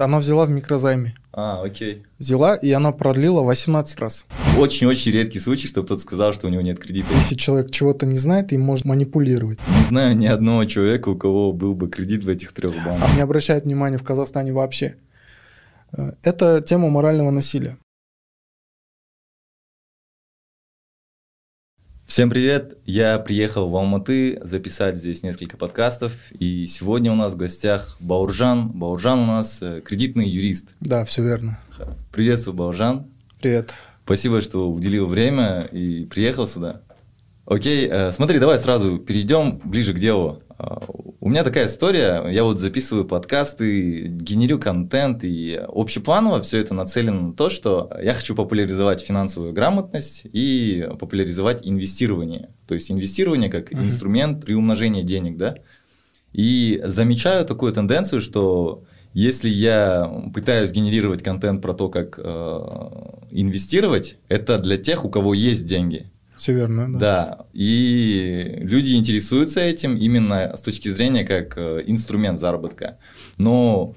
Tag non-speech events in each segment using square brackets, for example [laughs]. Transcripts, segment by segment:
Она взяла в микрозайме. А, окей. Взяла, и она продлила 18 раз. Очень-очень редкий случай, чтобы кто-то сказал, что у него нет кредита. Если человек чего-то не знает, им может манипулировать. Не знаю ни одного человека, у кого был бы кредит в этих трех банках. А не обращают внимания в Казахстане вообще. Э, Это тема морального насилия. Всем привет! Я приехал в Алматы записать здесь несколько подкастов, и сегодня у нас в гостях Бауржан. Бауржан у нас э, кредитный юрист. Да, все верно. Приветствую, Бауржан. Привет. Спасибо, что уделил время и приехал сюда. Окей, э, смотри, давай сразу перейдем ближе к делу. У меня такая история, я вот записываю подкасты, генерю контент, и общепланово все это нацелено на то, что я хочу популяризовать финансовую грамотность и популяризовать инвестирование. То есть инвестирование как Мгм. инструмент приумножения денег, да? И замечаю такую тенденцию, что если я пытаюсь генерировать контент про то, как э, инвестировать, это для тех, у кого есть деньги. Все верно, да. Да, и люди интересуются этим именно с точки зрения как э, инструмент заработка. Но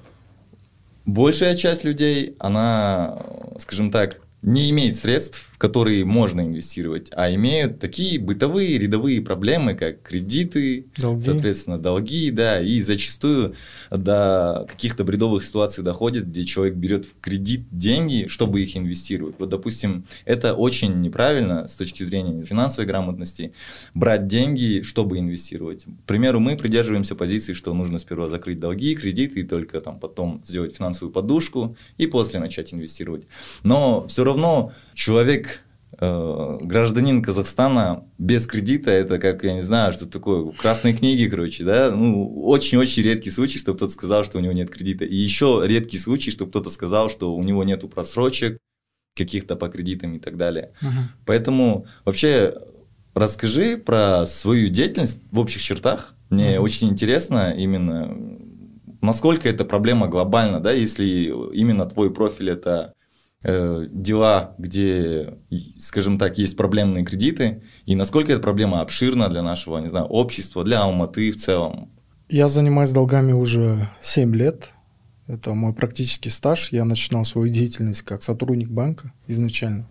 большая часть людей, она, э, скажем так, не имеет средств, которые можно инвестировать, а имеют такие бытовые рядовые проблемы, как кредиты, Долги. соответственно, долги, да, и зачастую до каких-то бредовых ситуаций доходит, где человек берет в кредит деньги, чтобы их инвестировать. Вот, допустим, это очень неправильно с точки зрения финансовой грамотности, брать деньги, чтобы инвестировать. К примеру, мы придерживаемся позиции, что нужно сперва закрыть долги, кредиты, и только там потом сделать финансовую подушку, и после начать инвестировать. Но все равно человек э, гражданин Казахстана без кредита, это как, я не знаю, что такое, красные книги, короче, да, ну, очень-очень редкий случай, чтобы кто-то сказал, что у него нет кредита. И еще редкий случай, чтобы кто-то сказал, что у него нету просрочек каких-то по кредитам и так далее. Мгм. Поэтому вообще расскажи про свою деятельность в общих чертах. Мне Мгм. очень интересно именно, насколько эта проблема глобальна, да, если именно твой профиль это дела, где, скажем так, есть проблемные кредиты, и насколько эта проблема обширна для нашего, не знаю, общества, для Алматы в целом. Я занимаюсь долгами уже 7 лет. Это мой практический стаж. Я начинал свою деятельность как сотрудник банка изначально.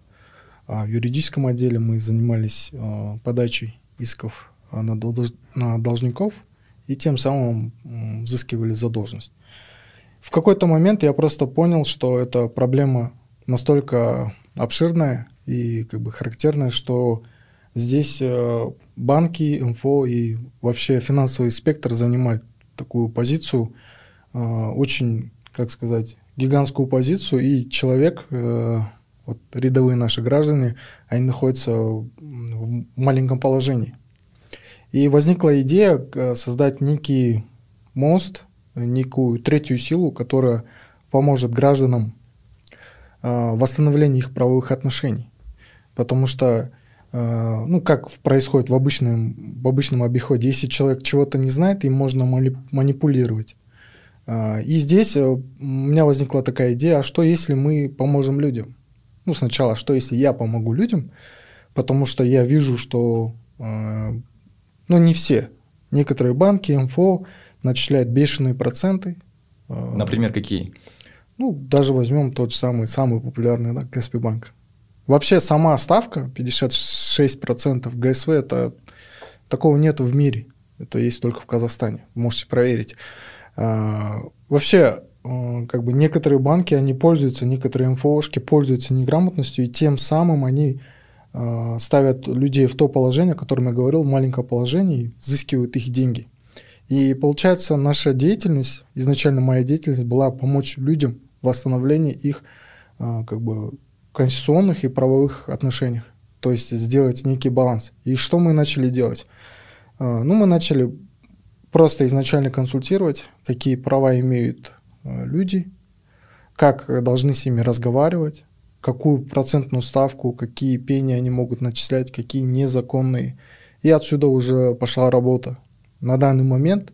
А в юридическом отделе мы занимались э, подачей исков э, на, долж- на должников и тем самым взыскивали задолженность. В какой-то момент я просто понял, что эта проблема настолько обширная и как бы характерная, что здесь э, банки, МФО и вообще финансовый спектр занимает такую позицию, э, очень, как сказать, гигантскую позицию, и человек, э, вот рядовые наши граждане, они находятся в маленьком положении. И возникла идея создать некий мост, некую третью силу, которая поможет гражданам э, в восстановлении их правовых отношений. Потому что, э, ну, как происходит в обычном, в обычном обиходе, если человек чего-то не знает, им можно манипулировать. Э, И здесь у меня возникла такая идея, а что если мы поможем людям? Ну, сначала, что если я помогу людям, потому что я вижу, что, ну, не все. Некоторые банки, МФО начисляют бешеные проценты. Например, какие? Ну, даже возьмем тот же самый, самый популярный, да, ГСП банк. Вообще сама ставка 56% ГСВ, это такого нету в мире. Это есть только в Казахстане. Можете проверить. А, вообще, э, как бы некоторые банки, они пользуются, некоторые МФОшки пользуются неграмотностью, и тем самым они э, ставят людей в то положение, о котором я говорил, маленькое положение, и взыскивают их деньги. И получается, наша деятельность, изначально моя деятельность была помочь людям восстановлении их а, как бы конституционных и правовых отношениях. То есть сделать некий баланс. И что мы начали делать? А, Ну, мы начали просто изначально консультировать, какие права имеют а, люди, как должны с ними разговаривать, какую процентную ставку, какие пени они могут начислять, какие незаконные. И отсюда уже пошла работа. На данный момент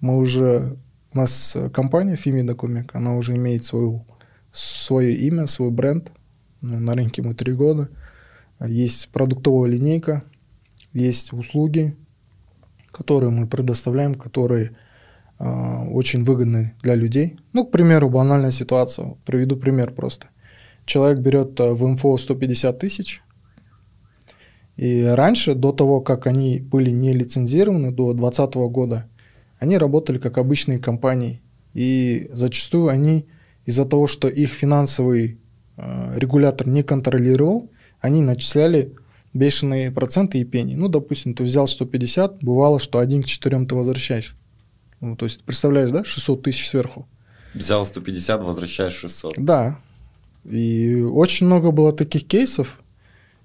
мы уже, у нас компания Фими Докумек, она уже имеет свою, свое имя, свой бренд. Ну, на рынке мы три года. Есть продуктовая линейка, есть услуги, которые мы предоставляем, которые очень выгодный для людей. Ну, к примеру, банальная ситуация. Приведу пример просто. Человек берет в МФО 150 тысяч, и раньше, до того, как они были не лицензированы, до 2020 года, они работали как обычные компании. И зачастую они из-за того, что их финансовый э, регулятор не контролировал, они начисляли бешеные проценты и пени. Ну, допустим, ты взял 150, бывало, что один к четырем ты возвращаешь. Ну, то есть, представляешь, да, 600 тысяч сверху. Взял 150, возвращаешь 600. Да. И очень много было таких кейсов.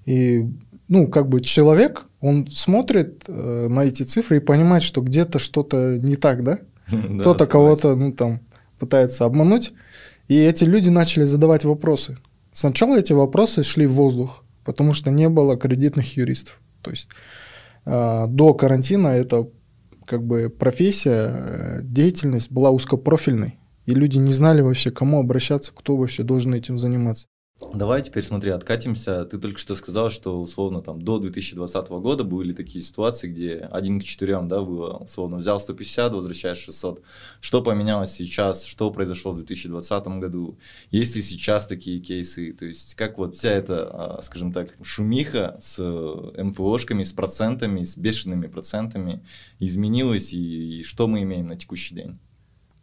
И, ну, как бы человек, он смотрит э, на эти цифры и понимает, что где-то что-то не так, да? [laughs] Кто-то кого-то, ну, там, пытается обмануть. И эти люди начали задавать вопросы. Сначала эти вопросы шли в воздух, потому что не было кредитных юристов. То есть э, до карантина это как бы профессия, э, деятельность была узкопрофильной, и люди не знали вообще, кому обращаться, кто вообще должен этим заниматься. Давай теперь смотри, откатимся. Ты только что сказал, что условно там до 2020 года были такие ситуации, где один к четырем, да, было условно взял 150, возвращаешь 600. Что поменялось сейчас? Что произошло в 2020 году? Есть ли сейчас такие кейсы? То есть как вот вся эта, а, скажем так, шумиха с МФОшками, с процентами, с бешеными процентами изменилась и, и что мы имеем на текущий день?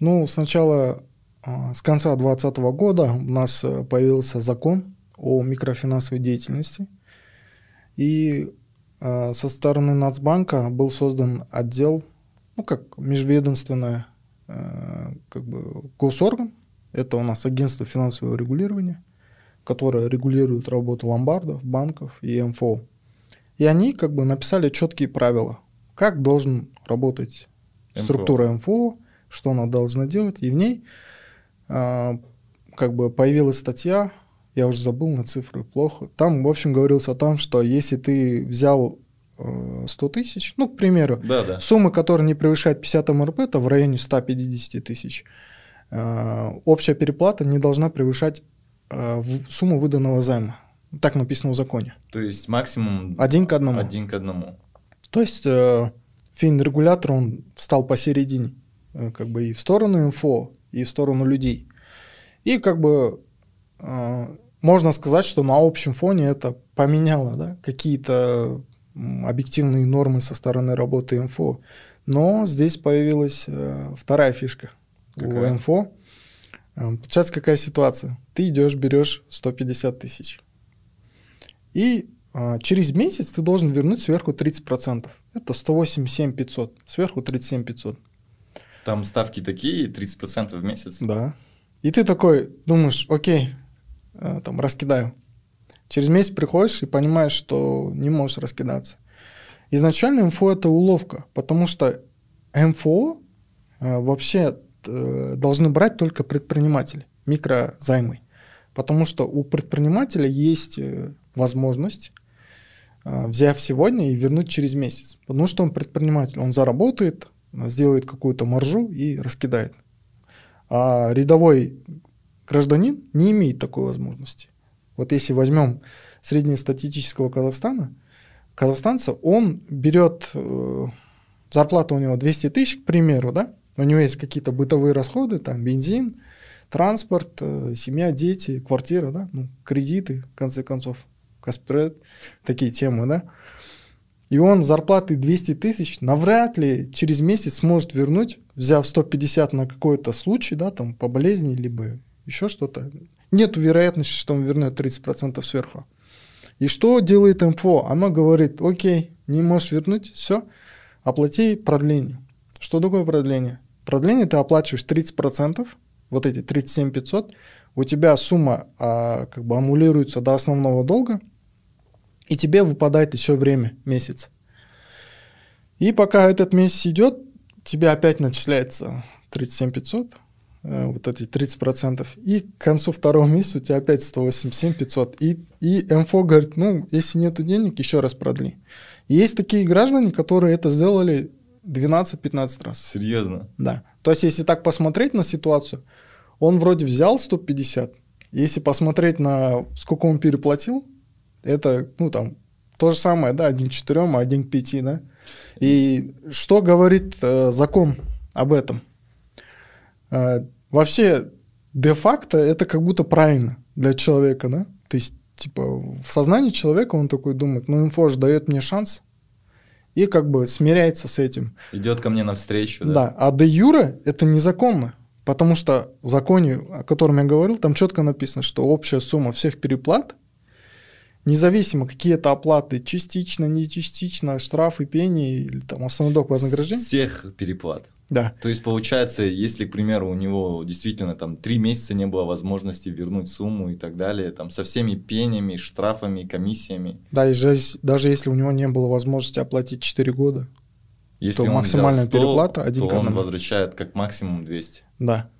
Ну, сначала с конца 2020 года у нас э, появился закон о микрофинансовой деятельности. И а, со стороны Нацбанка был создан отдел, ну как межведомственное э, как бы госорган, это у нас агентство финансового регулирования, которое регулирует работу ломбардов, банков и МФО. И они как бы написали четкие правила, как должен работать МФО. структура МФО, что она должна делать, и в ней а, как бы появилась статья, я уже забыл на цифры, плохо. Там, в общем, говорилось о том, что если ты взял 100 э, тысяч, ну, к примеру, да, да. сумма, которая не превышает 50 МРП, это в районе 150 тысяч. Э, общая переплата не должна превышать э, сумму выданного займа. Так написано в законе. То есть максимум... Один к одному. Один к одному. То есть финрегулятор, он встал посередине, как бы и в сторону МФО, и в сторону людей. И как бы э, можно сказать, что на общем фоне это поменяло да, какие-то объективные нормы со стороны работы МФО. Но здесь появилась э, вторая фишка какая? у МФО. Э, сейчас какая ситуация? Ты идешь, берешь 150 тысяч. И э, через месяц ты должен вернуть сверху 30%. Это 187 500. Сверху 37 500. Там ставки такие, 30% в месяц. Да. И ты такой думаешь, окей, э, там раскидаю. Через месяц приходишь и понимаешь, что не можешь раскидаться. Изначально МФО это уловка, потому что МФО э, вообще э, должны брать только предприниматели, микрозаймы. Потому что у предпринимателя есть возможность взяв сегодня и вернуть через месяц. Потому что он предприниматель, он заработает, сделает какую-то маржу и раскидает. А рядовой гражданин не имеет такой возможности. Вот если возьмем среднестатистического Казахстана, казахстанца, он берет, э, зарплата у него 200 тысяч, к примеру, да, у него есть какие-то бытовые расходы, там бензин, транспорт, э, семья, дети, квартира, да, ну, кредиты, в конце концов, Каспред, такие темы, да и он зарплаты 200 тысяч навряд ли через месяц сможет вернуть, взяв 150 на какой-то случай, да, там, по болезни, либо еще что-то. Нет вероятности, что он вернет 30% сверху. И что делает МФО? Оно говорит, окей, не можешь вернуть, все, оплати продление. Что такое продление? Продление ты оплачиваешь 30%, вот эти 37 500, у тебя сумма а, как бы аннулируется до основного долга, и тебе выпадает еще время, месяц. И пока этот месяц идет, тебе опять начисляется 37 500, э, вот эти 30%, и к концу второго месяца у тебя опять 187 500. И, и МФО говорит, ну, если нету денег, еще раз продли. И есть такие граждане, которые это сделали 12-15 раз. Серьезно? Да. То есть, если так посмотреть на ситуацию, он вроде взял 150, если посмотреть на сколько он переплатил, это, ну, там, то же самое, да, один к четырем, а один к пяти, да. И что говорит э, закон об этом? э, вообще де-факто это как будто правильно для человека, да? То есть, типа, в сознании человека он такой думает, ну, инфо же дает мне шанс, и как бы смиряется с этим. Идет ко мне навстречу, да? Да, а де юре это незаконно, потому что в законе, о котором я говорил, там четко написано, что общая сумма всех переплат, независимо какие это оплаты, частично, не частично, штрафы, пени или там основной долг вознаграждения. Всех переплат. Да. То есть получается, если, к примеру, у него действительно там три месяца не было возможности вернуть сумму и так далее, там со всеми пенями, штрафами, комиссиями. Да, и же, даже если у него не было возможности оплатить 4 года, Если то максимальная взял 100, переплата один то к он возвращает как максимум 200. Да.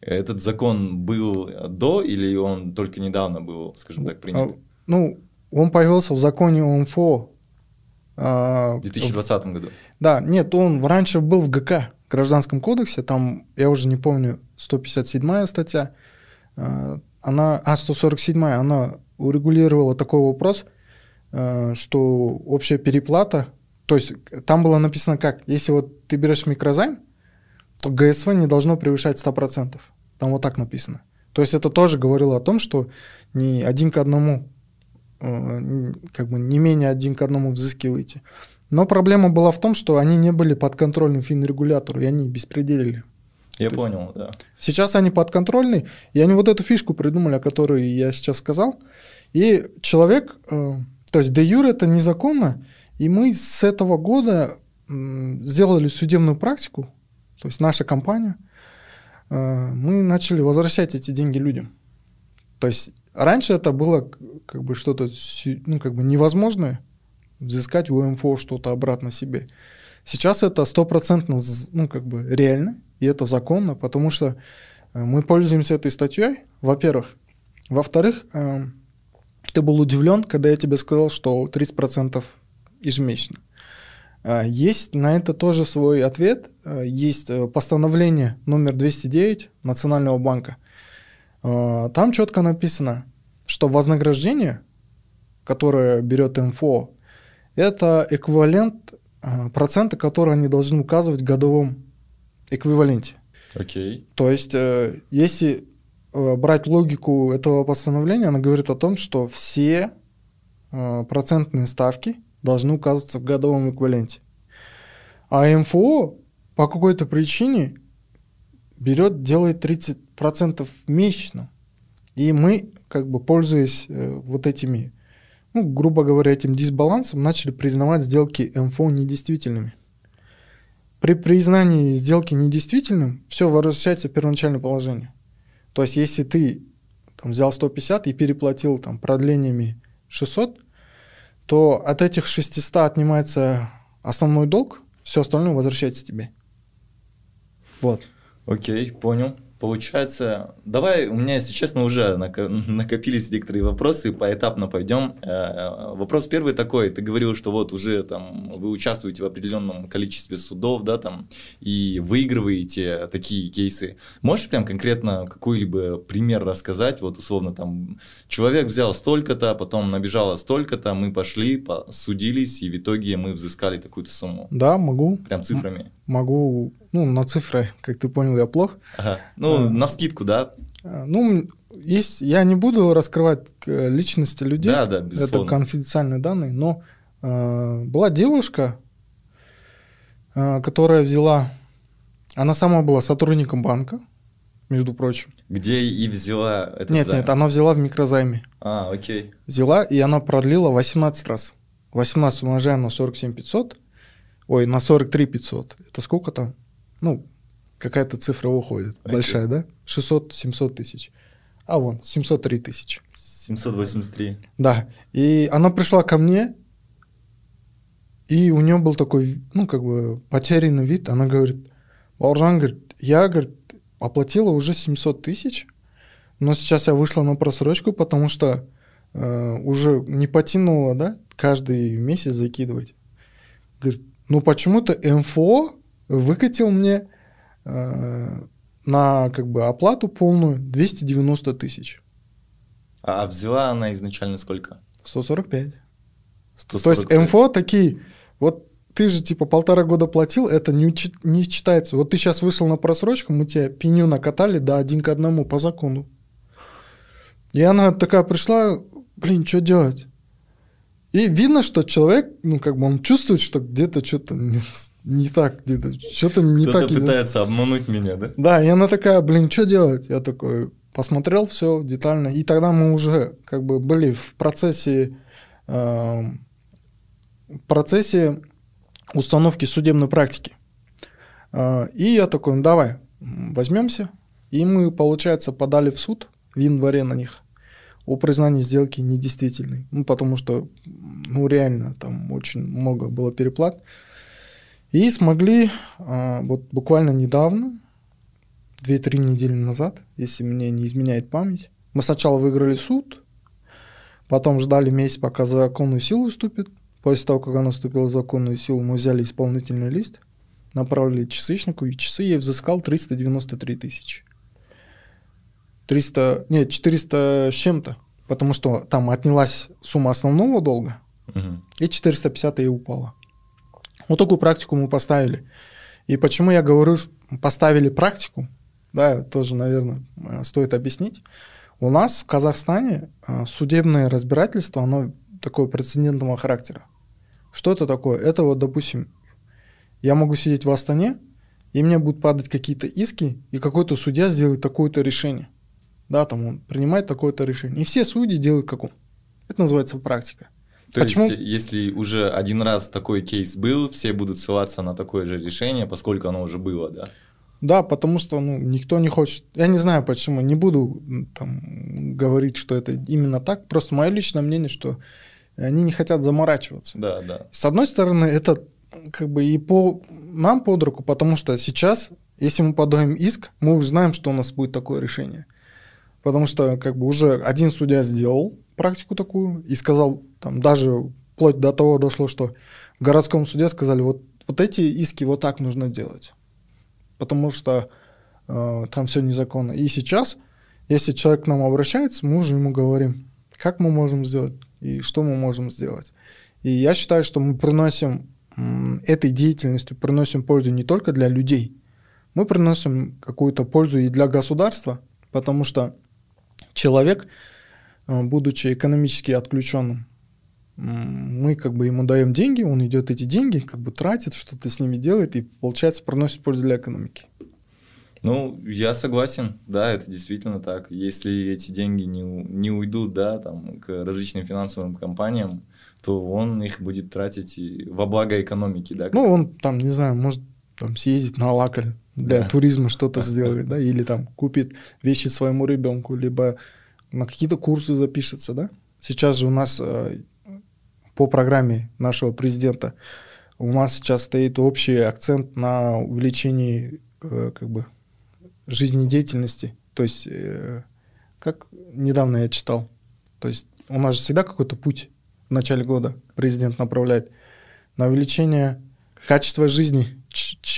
Этот закон был до или он только недавно был, скажем так, принят? Ну, он появился в законе ОМФО. а, В 2020 году. Да, нет, он раньше был в ГК, Гражданском кодексе, там, я уже не помню, 157 статья, а, она, а, 147 она урегулировала такой вопрос, а, что общая переплата, то есть там было написано как, если вот ты берешь микрозайм, то ГСВ не должно превышать 100%. Там вот так написано. То есть это тоже говорило о том, что не один к одному, э, как бы не менее один к одному взыскиваете. Но проблема была в том, что они не были подконтрольны финрегулятору, и они беспределили. Я То есть- понял, да. Сейчас они подконтрольны, и они вот эту фишку придумали, о которой я сейчас сказал. И человек, э, то есть де юре это незаконно, и мы с этого года сделали судебную практику, то есть наша компания, э, мы начали возвращать эти деньги людям. То есть раньше это было как бы что-то ну, как бы невозможное, взыскать у МФО что-то обратно себе. Сейчас это стопроцентно ну, как бы реально, и это законно, потому что э, мы пользуемся этой статьей, во-первых. Во-вторых, э, ты был удивлен, когда я тебе сказал, что 30% ежемесячно. Э, Есть на это тоже свой ответ. Э, Есть постановление номер 209 Национального банка. Э, Там четко написано, что вознаграждение, которое берет МФО, это эквивалент э, процента, который они должны указывать в годовом эквиваленте. Окей. То есть, э, если э, брать логику этого постановления, она говорит о том, что все э, процентные ставки должны указываться в годовом эквиваленте. А МФО по какой-то причине берет, делает 30% месячно. И мы, как бы пользуясь э, вот этими, ну, грубо говоря, этим дисбалансом, начали признавать сделки МФО недействительными. При признании сделки недействительным все возвращается в первоначальное положение. То есть, если ты там, взял 150 и переплатил там, продлениями 600, то от этих 600 отнимается основной долг, все остальное возвращается тебе. Вот. Окей, понял. Получается, давай, у меня, если честно, уже нако- [laughs] накопились некоторые вопросы, поэтапно пойдем. Э, Вопрос первый такой, ты говорил, что вот уже там вы участвуете в определенном количестве судов, да, там, и выигрываете такие кейсы. Можешь прям конкретно какой-либо пример рассказать, вот условно там, человек взял столько-то, потом набежало столько-то, мы пошли, судились, и в итоге мы взыскали такую-то сумму. Да, могу. Прям цифрами. Могу, ну, на цифры, как ты понял, я плох. Ага. Ну, А. на скидку, да? А, Ну, есть, я не буду раскрывать э, личности людей. Да, да, Это безусловно. конфиденциальные данные, но э, была девушка, э, которая взяла, она сама была сотрудником банка, между прочим. Где и взяла этот нет, займ? нет, она взяла в микрозайме. А, окей. Взяла, и она продлила 18 раз. 18 умножаем на 47 500, ой, на 43 500. Это сколько там? Ну, какая-то цифра выходит, Окей. большая, да? 600-700 тысяч. А вон, 703 тысячи. 783. Да, и она пришла ко мне, и у нее был такой, ну, как бы, потерянный вид. Она говорит, Бауыржан, говорит, я, говорит, оплатила уже 700 тысяч, но сейчас я вышла на просрочку, потому что э, уже не потянуло, да, каждый месяц закидывать. Говорит, ну, почему-то МФО выкатил мне э, на, как бы, оплату полную 290 тысяч. А взяла она изначально сколько? 145. То 145. есть МФО такие, вот ты же типа полтора года платил, это не, учи- не считается. Вот ты сейчас вышел на просрочку, мы тебе пеню накатали, да, один к одному по закону. И она такая пришла, блин, что делать? И видно, что человек, ну, как бы он чувствует, что где-то что-то не, не так, где-то что-то не Кто-то так. идет. пытается обмануть меня, да? Да, и она такая, блин, что делать? Я такой посмотрел все детально. И тогда мы уже как бы были в процессе, в процессе установки судебной практики. Э, и я такой, ну давай, возьмемся. И мы, получается, подали в суд в январе на них о признании сделки недействительной. Ну, потому что, ну, реально, там очень много было переплат. И смогли э, вот буквально недавно, 2-3 недели назад, если мне не изменяет память, мы сначала выиграли суд, потом ждали месяц, пока законную силу вступит. После того, как она вступила в законную силу, мы взяли исполнительный лист, направили часычнику, и часы ей взыскал 393 тысячи. 300, нет, 400 с чем-то, потому что там отнялась сумма основного долга, Мгм. и 450 ей упало. Вот такую практику мы поставили. И почему я говорю, поставили практику, да, тоже, наверное, э, стоит объяснить. У нас в Казахстане э, судебное разбирательство, оно такое прецедентного характера. Что это такое? Это вот, допустим, я могу сидеть в Астане, и мне будут падать какие-то иски, и какой-то судья сделает такое-то решение. Да, там он принимает такое-то решение. И все судьи делают как он. Это называется практика. То Почему? есть, если уже один раз такой кейс был, все будут ссылаться на такое же решение, поскольку оно уже было, да? Да, потому что ну, никто не хочет. Я не знаю почему. Не буду там говорить, что это именно так. Просто мое личное мнение, что они не хотят заморачиваться. Да, да. С одной стороны, это как бы и по нам под руку, потому что сейчас, если мы подаем иск, мы уже знаем, что у нас будет такое решение. Потому что как бы уже один судья сделал практику такую и сказал, там даже вплоть до того дошло, что в городском суде сказали, вот, вот эти иски вот так нужно делать. Потому что э, там все незаконно. И сейчас, если человек к нам обращается, мы уже ему говорим, как мы можем сделать и что мы можем сделать. И я считаю, что мы приносим этой деятельностью приносим пользу не только для людей, мы приносим какую-то пользу и для государства, потому что человек, будучи экономически отключенным, мы как бы ему даем деньги, он идет эти деньги, как бы тратит, что-то с ними делает и, получается, приносит пользу для экономики. Ну, я согласен, да, это действительно так. Если эти деньги не, не уйдут, да, там, к различным финансовым компаниям, то он их будет тратить и во благо экономики, да. Ну, он там, не знаю, может там съездить на лакаль для Да. туризма что-то [laughs] сделает, да, или там купит вещи своему ребенку, либо на какие-то курсы запишется, да. Сейчас же у нас э, по программе нашего президента у нас сейчас стоит общий акцент на увеличении э, как бы жизнедеятельности. То есть, э, как недавно я читал, то есть у нас же всегда какой-то путь в начале года президент направляет на увеличение качества жизни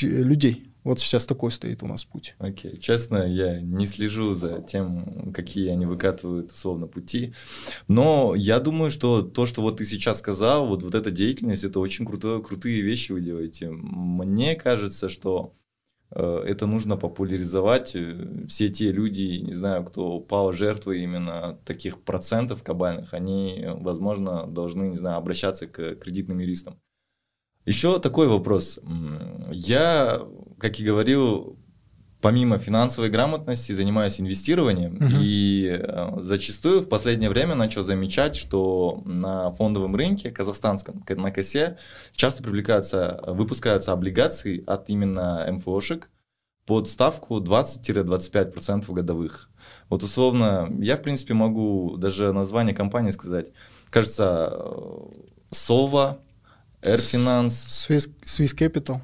людей. Вот сейчас такой стоит у нас путь. Окей, честно, я не слежу за тем, какие они выкатывают условно пути, но я думаю, что то, что вот ты сейчас сказал, вот, вот эта деятельность, это очень круто, крутые вещи вы делаете. Мне кажется, что э, это нужно популяризовать. Э, Все те люди, не знаю, кто пал жертвой именно таких процентов кабальных, они, возможно, должны, не знаю, обращаться к кредитным юристам. Еще такой вопрос. Я, как и говорил, помимо финансовой грамотности занимаюсь инвестированием Мгм. и э, зачастую в последнее время начал замечать, что на фондовом рынке казахстанском, на косе, часто привлекаются, выпускаются облигации от именно МФОшек под ставку 20-25% годовых. Вот условно, я в принципе могу даже название компании сказать. Кажется, э, Сова, Air Finance, Swiss, Swiss Capital.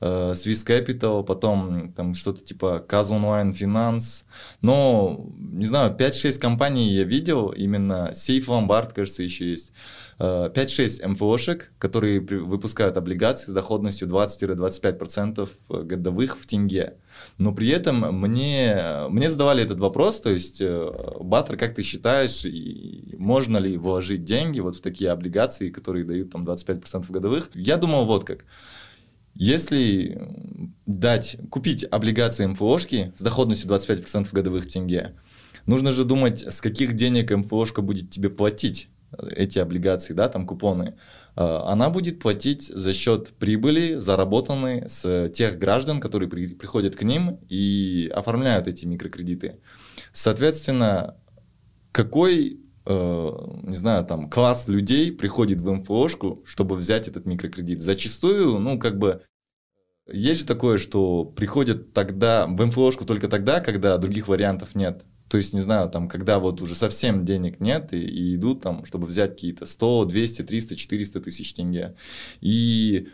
э, Swiss Capital, потом там что-то типа Kaz Online Finance. Но, не знаю, 5-6 компаний я видел, именно Safe Lombard, кажется, еще есть. 5-6 э, МФОшек, которые выпускают облигации с доходностью 20-25% годовых в тенге. Но при этом мне, мне задавали этот вопрос, то есть, э, Баттер, как ты считаешь, можно ли вложить деньги вот в такие облигации, которые дают там 25% годовых? Я думал вот как. Если дать, купить облигации МФОшки с доходностью 25% годовых в тенге, нужно же думать, с каких денег МФОшка будет тебе платить эти облигации, да, там купоны, а, она будет платить за счет прибыли, заработанной с тех граждан, которые при, приходят к ним и оформляют эти микрокредиты. Соответственно, какой, э, не знаю, там класс людей приходит в МФОшку, чтобы взять этот микрокредит? Зачастую, ну, как бы, есть же такое, что приходят тогда в МФОшку только тогда, когда других вариантов нет. То есть, не знаю, там, когда вот уже совсем денег нет, и, и идут там, чтобы взять какие-то 100, 200, 300, 400 тысяч тенге. И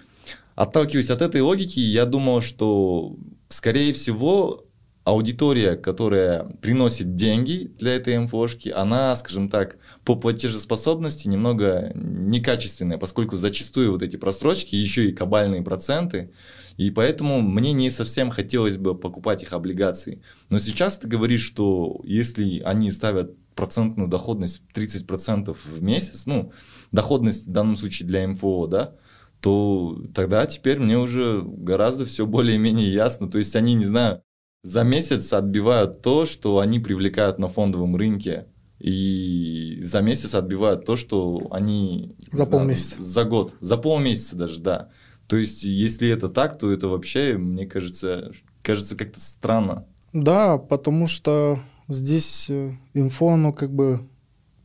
отталкиваясь от этой логики, я думал, что, скорее всего, аудитория, которая приносит деньги для этой МФОшки, она, скажем так, по платежеспособности немного некачественная, поскольку зачастую вот эти просрочки, еще и кабальные проценты, и поэтому мне не совсем хотелось бы покупать их облигации. Но сейчас ты говоришь, что если они ставят процентную доходность 30% в месяц, ну, доходность в данном случае для МФО, да, то тогда теперь мне уже гораздо все более-менее ясно. То есть они, не знаю, за месяц отбивают то, что они привлекают на фондовом рынке. И за месяц отбивают то, что они... За полмесяца. За год. За полмесяца даже, да. То есть, если это так, то это вообще, мне кажется, кажется как-то странно. Да, потому что здесь э, инфо, оно как бы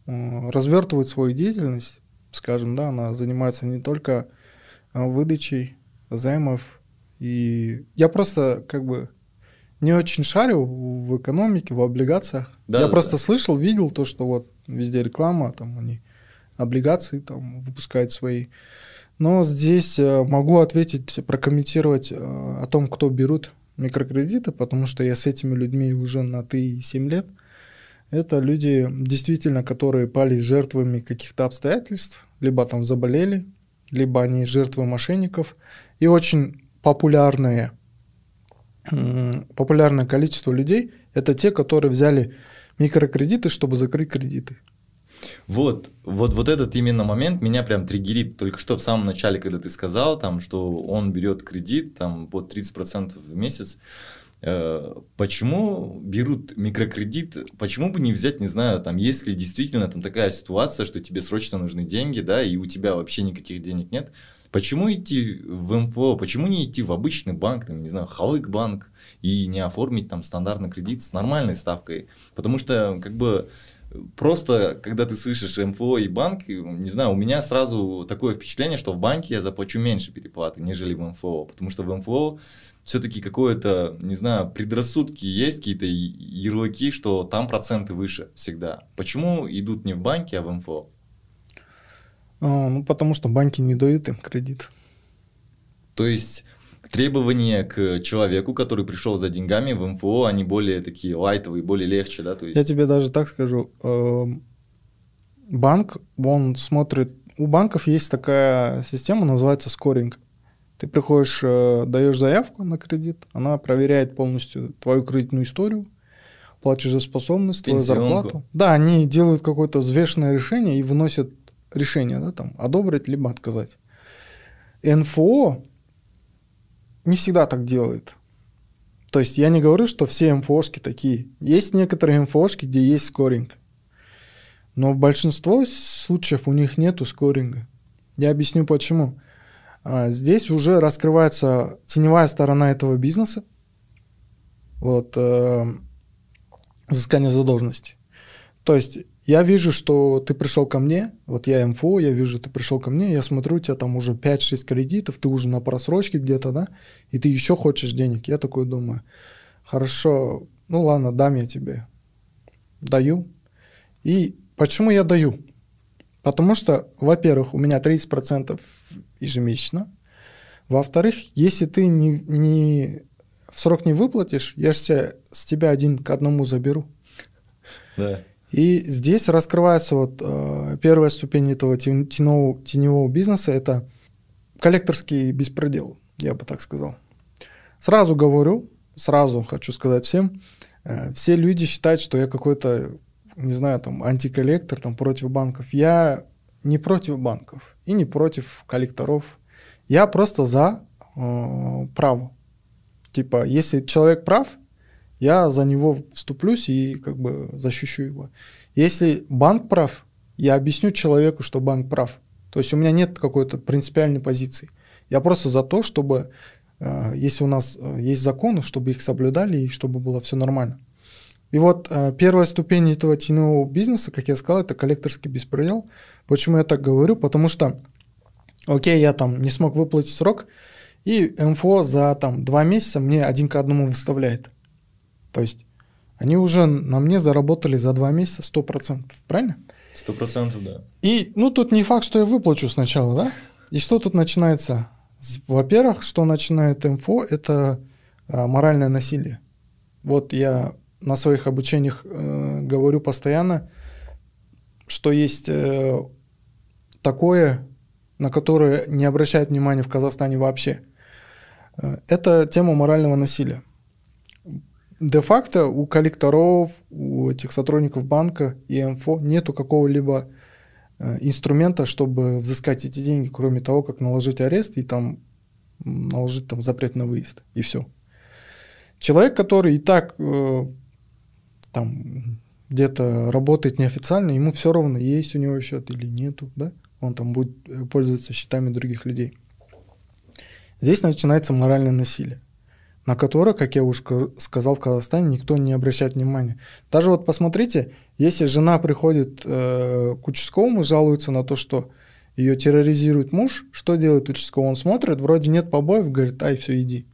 э, развертывает свою деятельность, скажем, да, она занимается не только э, выдачей займов. И я просто как бы не очень шарю в экономике, в облигациях. Да, я да, просто да. слышал, видел то, что вот везде реклама, там они облигации там выпускают свои. Но здесь э, могу ответить, прокомментировать э, о том, кто берут микрокредиты, потому что я с этими людьми уже на ты 7 лет. Это люди, действительно, которые пали жертвами каких-то обстоятельств, либо там заболели, либо они жертвы мошенников. И очень популярные, популярное количество людей – это те, которые взяли микрокредиты, чтобы закрыть кредиты. Вот, вот, вот этот именно момент меня прям триггерит. Только что в самом начале, когда ты сказал, там, что он берет кредит там, под 30% в месяц, э, почему берут микрокредит, почему бы не взять, не знаю, там, если действительно там такая ситуация, что тебе срочно нужны деньги, да, и у тебя вообще никаких денег нет, Почему идти в МФО, почему не идти в обычный банк, там, не знаю, Халык банк, и не оформить там стандартный кредит с нормальной ставкой? Потому что, как бы, просто, когда ты слышишь МФО и банк, не знаю, у меня сразу такое впечатление, что в банке я заплачу меньше переплаты, нежели в МФО. Потому что в МФО все-таки какое-то, не знаю, предрассудки есть, какие-то ярлыки, что там проценты выше всегда. Почему идут не в банке, а в МФО? А, ну, потому что банки не дают им кредит. То есть требования к человеку, который пришел за деньгами в МФО, они более такие лайтовые, более легче, да? То есть... Я тебе даже так скажу. Эм, банк, он смотрит... У банков есть такая система, называется скоринг. Ты приходишь, э, даешь заявку на кредит, она проверяет полностью твою кредитную историю, платежеспособность, твою зарплату. Да, они делают какое-то взвешенное решение и выносят решение, да, там, одобрить либо отказать. НФО не всегда так делает. То есть я не говорю, что все МФОшки такие. Есть некоторые МФОшки, где есть скоринг. Но в большинстве случаев у них нету скоринга. Я объясню почему. А, здесь уже раскрывается теневая сторона этого бизнеса. Вот, э, взыскание задолженности. То есть я вижу, что ты пришел ко мне, вот я МФО, я вижу, ты пришел ко мне, я смотрю, у тебя там уже 5-6 кредитов, ты уже на просрочке где-то, да, и ты еще хочешь денег. Я такой думаю, хорошо, ну ладно, дам я тебе. Даю. И почему я даю? Потому что, во-первых, у меня 30% ежемесячно. Во-вторых, если ты не, не в срок не выплатишь, я же с тебя один к одному заберу. Да. И здесь раскрывается вот э, первая ступень этого теневого, теневого бизнеса – это коллекторский беспредел, я бы так сказал. Сразу говорю, сразу хочу сказать всем, э, все люди считают, что я какой-то, не знаю, там, антиколлектор, там, против банков. Я не против банков и не против коллекторов. Я просто за э, право. Типа, если человек прав, я за него вступлюсь и как бы защищу его. Если банк прав, я объясню человеку, что банк прав. То есть у меня нет какой-то принципиальной позиции. Я просто за то, чтобы, э, если у нас э, есть законы, чтобы их соблюдали и чтобы было все нормально. И вот э, первая ступень этого теневого бизнеса, как я сказал, это коллекторский беспредел. Почему я так говорю? Потому что, окей, я там не смог выплатить срок, и МФО за там два месяца мне один к одному выставляет. То есть они уже на мне заработали за два месяца 100%, правильно? Сто процентов, да. И, ну, тут не факт, что я выплачу сначала, да? И что тут начинается? Во-первых, что начинает МФО, это а, моральное насилие. Вот я на своих обучениях э, говорю постоянно, что есть э, такое, на которое не обращают внимания в Казахстане вообще. Э, это тема морального насилия де-факто у коллекторов, у этих сотрудников банка и МФО нету какого-либо э, инструмента, чтобы взыскать эти деньги, кроме того, как наложить арест и там наложить там запрет на выезд, и все. Человек, который и так э, там где-то работает неофициально, ему все равно, есть у него счет или нету, да? Он там будет э, пользоваться счетами других людей. Здесь начинается моральное насилие на которое, как я уже сказал, в Казахстане никто не обращает внимания. Даже вот посмотрите, если жена приходит э, к участковому, жалуется на то, что ее терроризирует муж, что делает участковый? Он смотрит, вроде нет побоев, говорит, ай, все, иди.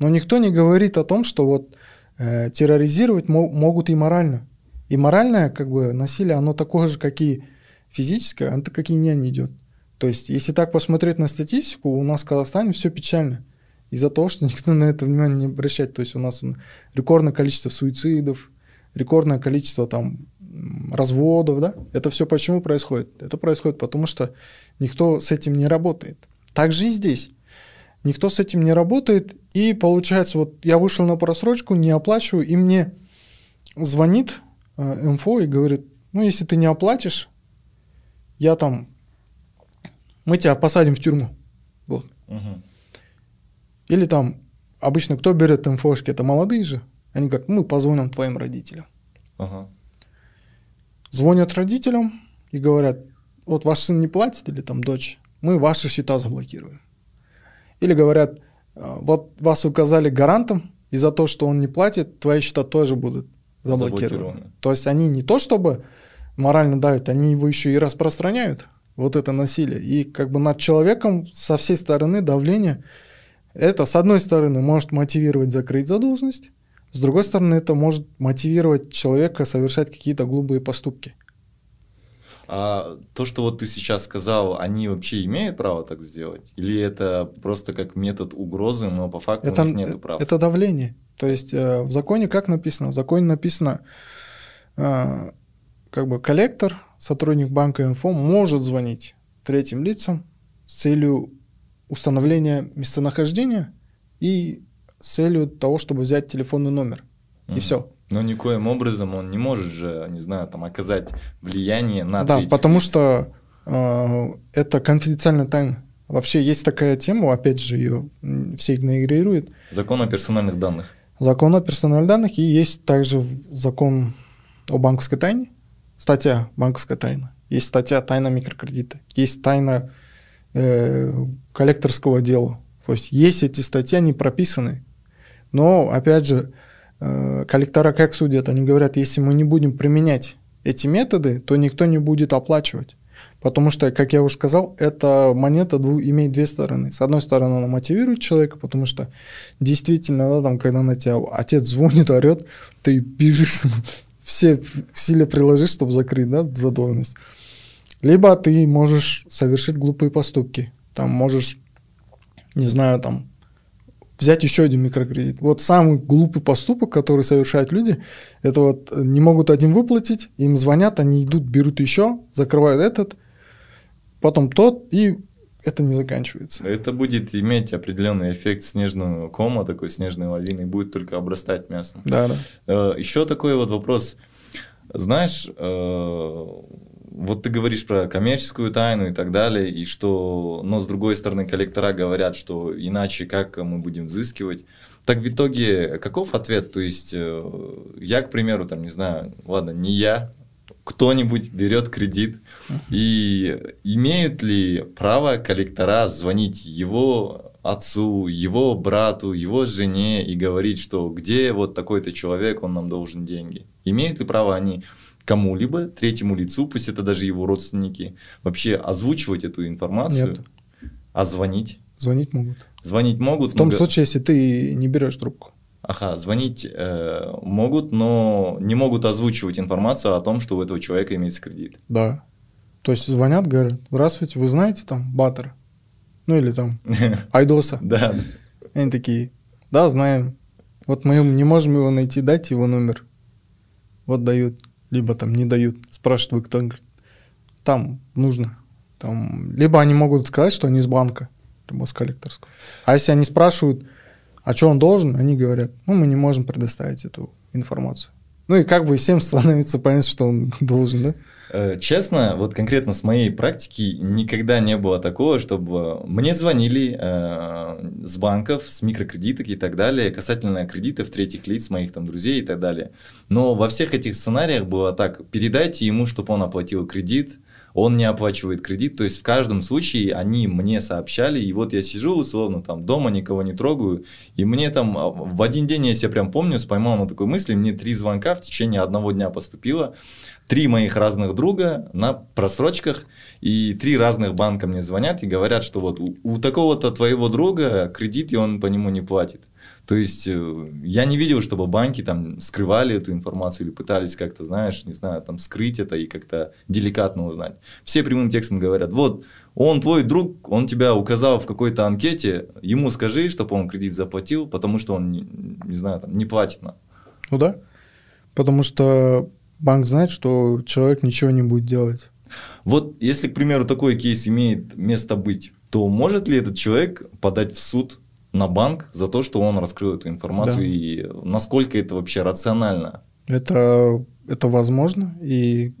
Но никто не говорит о том, что вот э, терроризировать мо- могут и морально. И моральное как бы насилие, оно такое же, как и физическое, оно как и не идет. То есть, если так посмотреть на статистику, у нас в Казахстане все печально из-за того, что никто на это внимание не обращает. То есть у нас рекордное количество суицидов, рекордное количество там разводов, да? Это все почему происходит? Это происходит потому, что никто с этим не работает. Так же и здесь. Никто с этим не работает, и получается, вот я вышел на просрочку, не оплачиваю, и мне звонит э, МФО и говорит, ну, если ты не оплатишь, я там, мы тебя посадим в тюрьму. Вот. Угу. Или там обычно кто берет инфошки, это молодые же. Они говорят, мы позвоним твоим родителям. Ага. Звонят родителям и говорят, вот ваш сын не платит или там дочь, мы ваши счета заблокируем. Или говорят, «А, вот вас указали гарантом, и за то, что он не платит, твои счета тоже будут заблокированы. заблокированы. То есть они не то чтобы морально давят, они его еще и распространяют, вот это насилие. И как бы над человеком со всей стороны давление – это, с одной стороны, может мотивировать закрыть задолженность, с другой стороны, это может мотивировать человека совершать какие-то глупые поступки. А то, что вот ты сейчас сказал, они вообще имеют право так сделать? Или это просто как метод угрозы, но по факту это, у них нет права? Это давление. То есть э, в законе как написано? В законе написано, э, как бы коллектор, сотрудник банка инфо может звонить третьим лицам с целью установления местонахождения и с целью того, чтобы взять телефонный номер. Mm-hmm. И все. Но никоим образом он не может же, не знаю, там оказать влияние на Да, потому лиц. что э, это конфиденциальная тайна. Вообще есть такая тема, опять же, ее все игнорируют. Закон о персональных данных. Закон о персональных данных, и есть также закон о банковской тайне, статья банковская тайна, есть статья тайна микрокредита, есть тайна Э, коллекторского дела. То есть есть эти статьи, они прописаны. Но, опять же, э, коллектора как судят? Они говорят, если мы не будем применять эти методы, то никто не будет оплачивать. Потому что, как я уже сказал, эта монета дву, имеет две стороны. С одной стороны, она мотивирует человека, потому что действительно, да, там, когда на тебя отец звонит, орет, ты бежишь, [laughs] все силы приложишь, чтобы закрыть да, задолженность. Либо ты можешь совершить глупые поступки. Там можешь не знаю, там, взять еще один микрокредит. Вот самый глупый поступок, который совершают люди, это вот не могут один выплатить, им звонят, они идут, берут еще, закрывают этот, потом тот, и это не заканчивается. Это будет иметь определенный эффект снежного кома, такой снежной лавины, будет только обрастать мясом. Да, да. Э, еще такой вот вопрос. Знаешь, э, вот ты говоришь про коммерческую тайну и так далее, и что, но с другой стороны, коллектора говорят, что иначе как мы будем взыскивать. Так в итоге каков ответ? То есть э, я, к примеру, там, не знаю, ладно, не я, кто-нибудь берет кредит, и имеют ли право коллектора звонить его отцу, его брату, его жене и говорить, что где вот такой-то человек, он нам должен деньги? Имеют ли право они кому-либо, третьему лицу, пусть это даже его родственники, вообще озвучивать эту информацию, Нет. а звонить? Звонить могут. Звонить могут. В том но... случае, если ты не берешь трубку. Ага, звонить э, могут, но не могут озвучивать информацию о том, что у этого человека имеется кредит. Да. То есть звонят, говорят, здравствуйте, вы знаете там Баттера? Ну или там [laughs] Айдоса. Да. Они такие, да, знаем. Вот мы не можем его найти, дайте его номер. Вот дают либо там не дают. Спрашивают, вы кто? Говорит, там нужно. Там, либо они могут сказать, что они из банка, либо с коллекторского. А если они спрашивают, а что он должен, они говорят, ну, мы не можем предоставить эту информацию. Ну и как бы всем [laughs] становится понятно, что он должен, да? Э, честно, вот конкретно с моей практики никогда не было такого, чтобы мне звонили э, с банков, с микрокредиток и так далее, касательно кредитов третьих лиц, моих там друзей и так далее. Но во всех этих сценариях было так, передайте ему, чтобы он оплатил кредит, он не оплачивает кредит, то есть в каждом случае они мне сообщали, и вот я сижу условно там дома, никого не трогаю, и мне там а, в один день, я себя прям помню, споймал на такой мысли, мне три звонка в течение одного дня поступило, три моих разных друга на просрочках, и три разных банка мне звонят и говорят, что вот у, у такого-то твоего друга кредит, и он по нему не платит. То есть э, я не видел, чтобы банки там скрывали эту информацию или пытались как-то, знаешь, не знаю, там скрыть это и как-то деликатно узнать. Все прямым текстом говорят, вот он твой друг, он тебя указал в какой-то анкете, ему скажи, чтобы он кредит заплатил, потому что он, не, не знаю, там, не платит на. Ну да, потому что банк знает, что человек ничего не будет делать. Вот если, к примеру, такой кейс имеет место быть, то может ли этот человек подать в суд на банк за то, что он раскрыл эту информацию, да. и насколько это вообще рационально? Это, это возможно, и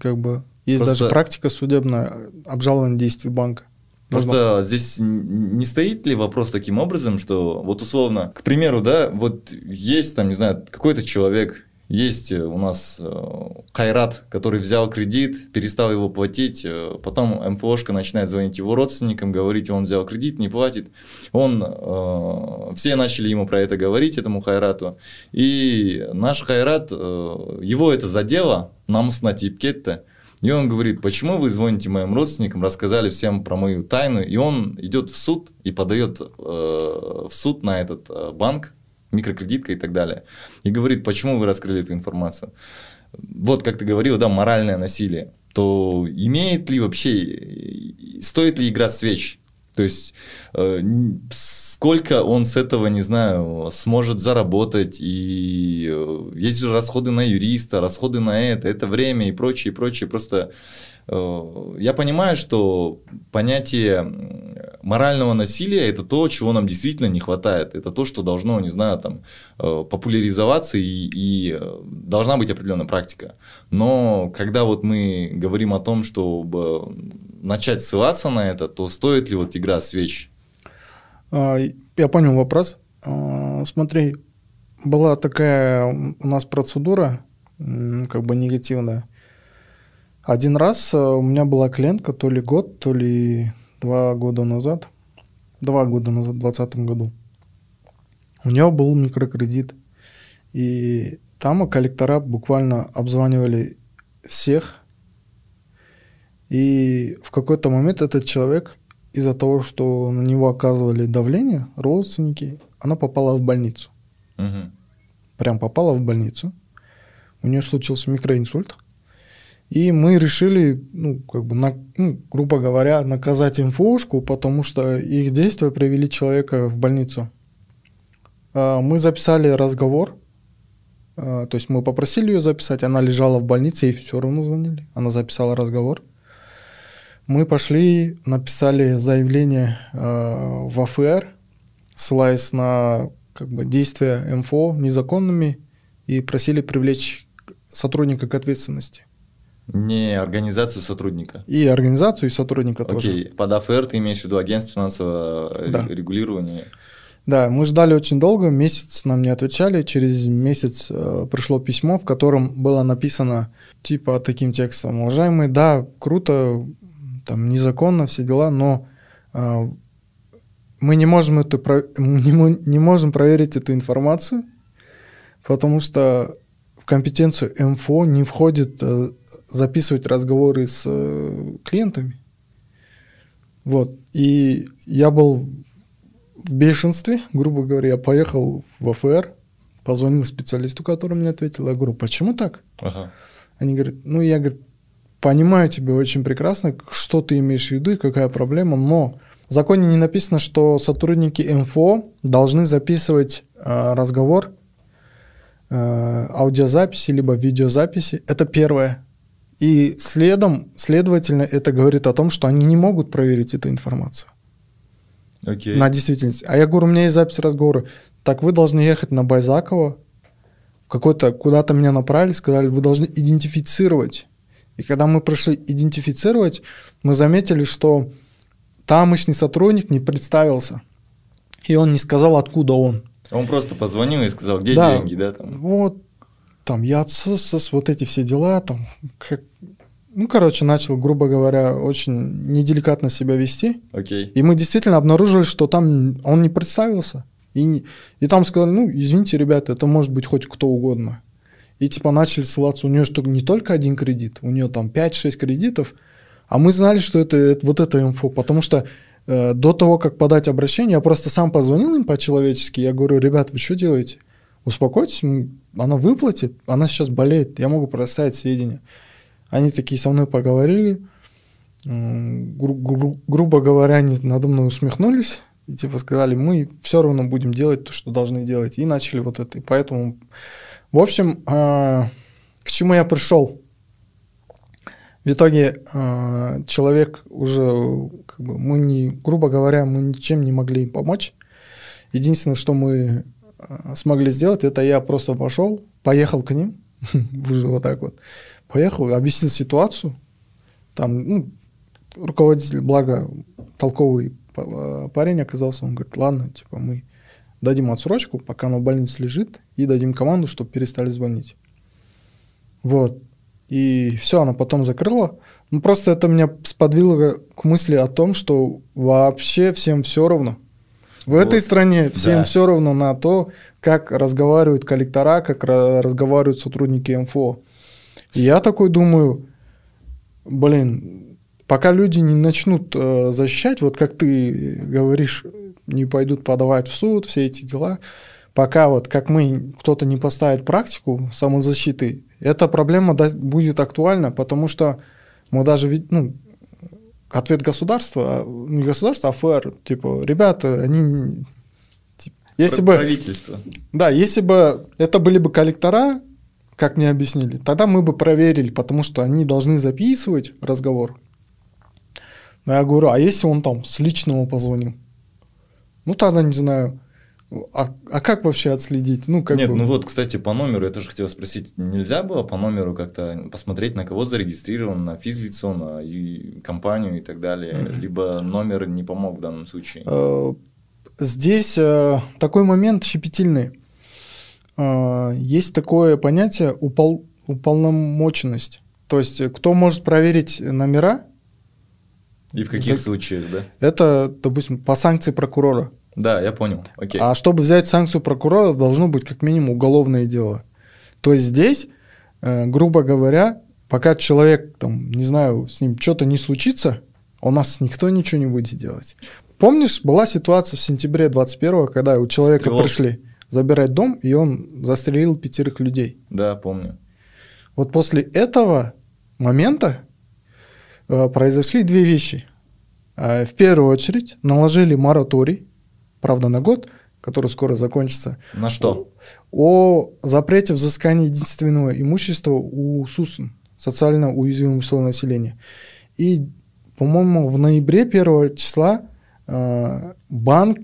как бы есть Просто... даже практика судебная обжалования действий банка. Просто Возможно. здесь не стоит ли вопрос таким образом, что вот условно, к примеру, да, вот есть там, не знаю, какой-то человек есть э, у нас э, Кайрат, который взял кредит, перестал его платить, э, потом МФОшка начинает звонить его родственникам, говорить, он взял кредит, не платит. Он, все начали ему про это говорить, этому Хайрату. И наш Хайрат, его это задело, нам с Натипкетта, и он говорит, почему вы звоните моим родственникам, рассказали всем про мою тайну, и он идет в суд и подает э, в суд на этот э, банк, микрокредитка и так далее. И говорит, почему вы раскрыли эту информацию. Вот, как ты говорил, да, моральное насилие. То имеет ли вообще, стоит ли игра свеч? То есть, э, сколько он с этого, не знаю, сможет заработать, и э, есть же расходы на юриста, расходы на это, это время и прочее, и прочее. Просто я понимаю, что понятие морального насилия это то, чего нам действительно не хватает. Это то, что должно, не знаю, там, э, популяризоваться и, и должна быть определенная практика. Но когда вот мы говорим о том, чтобы начать ссылаться на это, то стоит ли вот игра свеч? А, я понял вопрос. А, смотри, была такая у нас процедура, как бы негативная. Один раз а, у меня была клиентка то ли год, то ли два года назад, два года назад, в 2020 году. У нее был микрокредит. И там коллектора буквально обзванивали всех. И в какой-то момент этот человек из-за того, что на него оказывали давление, родственники, она попала в больницу. Угу. Прям попала в больницу. У нее случился микроинсульт. И мы решили, ну, как бы, на, ну, грубо говоря, наказать инфошку, потому что их действия привели человека в больницу. А, мы записали разговор, а, то есть мы попросили ее записать, она лежала в больнице, и все равно звонили. Она записала разговор. Мы пошли, написали заявление а, в АФР, ссылаясь на как бы, действия МФО незаконными и просили привлечь сотрудника к ответственности. Не организацию сотрудника. И организацию, и сотрудника Окей. тоже. Окей, под АФР ты имеешь в виду агентство финансового Да. регулирования. Да, мы ждали очень долго, месяц нам не отвечали. Через месяц э, пришло письмо, в котором было написано типа таким текстом: уважаемые, да, круто, там незаконно все дела, но э, мы не можем эту [laughs] не, не можем проверить эту информацию, потому что в компетенцию МФО не входит э, записывать разговоры с э, клиентами. Вот. И я был в бешенстве, грубо говоря, я поехал в АФР, позвонил специалисту, который мне ответил. Я говорю, почему так? Ага. Они говорят, ну, я говорю, понимаю тебя очень прекрасно, что ты имеешь в виду и какая проблема, но в законе не написано, что сотрудники МФО должны записывать э, разговор, аудиозаписи либо видеозаписи. Это первое. И следом, следовательно, это говорит о том, что они не могут проверить эту информацию Окей. на действительность. А я говорю, у меня есть запись разговора. Так вы должны ехать на Байзакова, какой-то, куда-то меня направили, сказали, вы должны идентифицировать. И когда мы пришли идентифицировать, мы заметили, что тамошний сотрудник не представился. И он не сказал, откуда он. Он просто позвонил и сказал, где Да. деньги, да? Там. Вот, там, я отсос, вот эти все дела, там, как... ну, короче, начал, грубо говоря, очень неделикатно себя вести. Окей. И мы действительно обнаружили, что там он не представился. И, не- и там сказали, ну, извините, ребята, это может быть хоть кто угодно. И типа начали ссылаться, у нее что не только один кредит, у нее там 5-6 кредитов, а мы знали, что это, это- вот это инфо, потому что до того, как подать обращение, я просто сам позвонил им по-человечески, я говорю, ребят, вы что делаете? Успокойтесь, она выплатит, она сейчас болеет, я могу предоставить сведения. Они такие со мной поговорили, гру- гру- грубо говоря, они надо мной усмехнулись и типа сказали, мы все равно будем делать то, что должны делать. И начали вот это. И поэтому, в общем, а, к чему я пришел? В итоге а, человек уже, как бы, мы не, грубо говоря, мы ничем не могли им помочь. Единственное, что мы а, смогли сделать, это я просто пошел, поехал к ним, [laughs] вот так вот, поехал, объяснил ситуацию. Там, ну, руководитель, благо, толковый па- парень оказался, он говорит, ладно, типа, мы дадим отсрочку, пока она в больнице лежит, и дадим команду, чтобы перестали звонить. Вот. И все, она потом закрыла. Ну, просто это меня сподвигло к мысли о том, что вообще всем все равно. В Вот, этой стране всем да. все равно на то, как разговаривают коллектора, как ра- разговаривают сотрудники МФО. И я такой думаю, блин, пока люди не начнут э, защищать, вот как ты говоришь, не пойдут подавать в суд, все эти дела, пока вот как мы, кто-то не поставит практику самозащиты, эта проблема будет актуальна, потому что мы даже, ну, ответ государства, а, не государства, а ФР, типа, ребята, они... типа, если бы... Правительство. Да, если бы это были бы коллектора, как мне объяснили, тогда мы бы проверили, потому что они должны записывать разговор. Но я говорю, а если он там с личного позвонил? Ну, тогда не знаю. А, а как вообще отследить? Ну, как Нет, бы... ну вот, кстати, по номеру, я тоже хотел спросить, нельзя было по номеру как-то посмотреть, на кого зарегистрирован, на физлицо, на и- компанию и так далее, Мгм. либо номер не помог в данном случае? Э, Здесь э, такой момент щепетильный. Э, Есть такое понятие упол- уполномоченность. То есть, кто может проверить номера, И в каких за- случаях, да? это, допустим, по санкции прокурора. Да, я понял, окей. А чтобы взять санкцию прокурора, должно быть как минимум уголовное дело. То есть здесь, э, грубо говоря, пока человек, там, не знаю, с ним что-то не случится, у нас никто ничего не будет делать. Помнишь, была ситуация в сентябре 21 когда у человека Стрелок. пришли забирать дом, и он застрелил пятерых людей. Да, помню. Вот после этого момента э, произошли две вещи. Э, в первую очередь наложили мораторий, правда, на год, который скоро закончится. На что? О, о запрете взыскания единственного имущества у СУСН, социально уязвимого слоя населения. И, по-моему, в ноябре первого числа э, банк,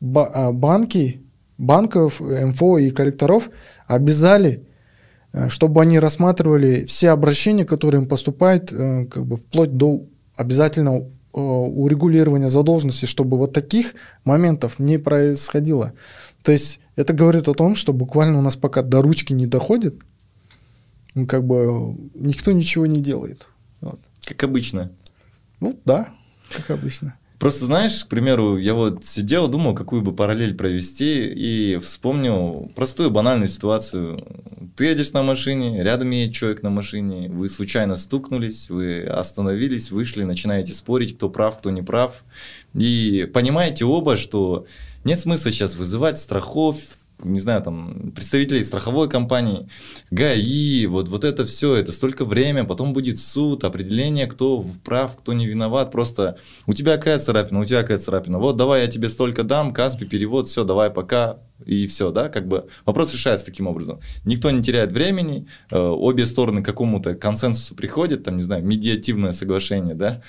ба, а, банки, банков, МФО и коллекторов обязали Э, чтобы они рассматривали все обращения, которые им поступают, э, как бы вплоть до обязательного урегулирования задолженности, чтобы вот таких моментов не происходило. То есть это говорит о том, что буквально у нас пока до ручки не доходит, ну, как бы никто ничего не делает. Вот. Как обычно. Ну да, как обычно. Просто знаешь, к примеру, я вот сидел, думал, какую бы параллель провести, и вспомнил простую банальную ситуацию. Ты едешь на машине, рядом едет человек на машине, вы случайно стукнулись, вы остановились, вышли, начинаете спорить, кто прав, кто не прав. И понимаете оба, что нет смысла сейчас вызывать страхов, не знаю, там, представителей страховой компании, ГАИ, вот, вот это все, это столько время, потом будет суд, определение, кто прав, кто не виноват, просто у тебя какая царапина, у тебя какая царапина, вот давай я тебе столько дам, Каспи, перевод, все, давай пока, и все, да, как бы. Вопрос решается таким образом. Никто не теряет времени, э, обе стороны к какому-то консенсусу приходят, там, не знаю, медиативное соглашение, да,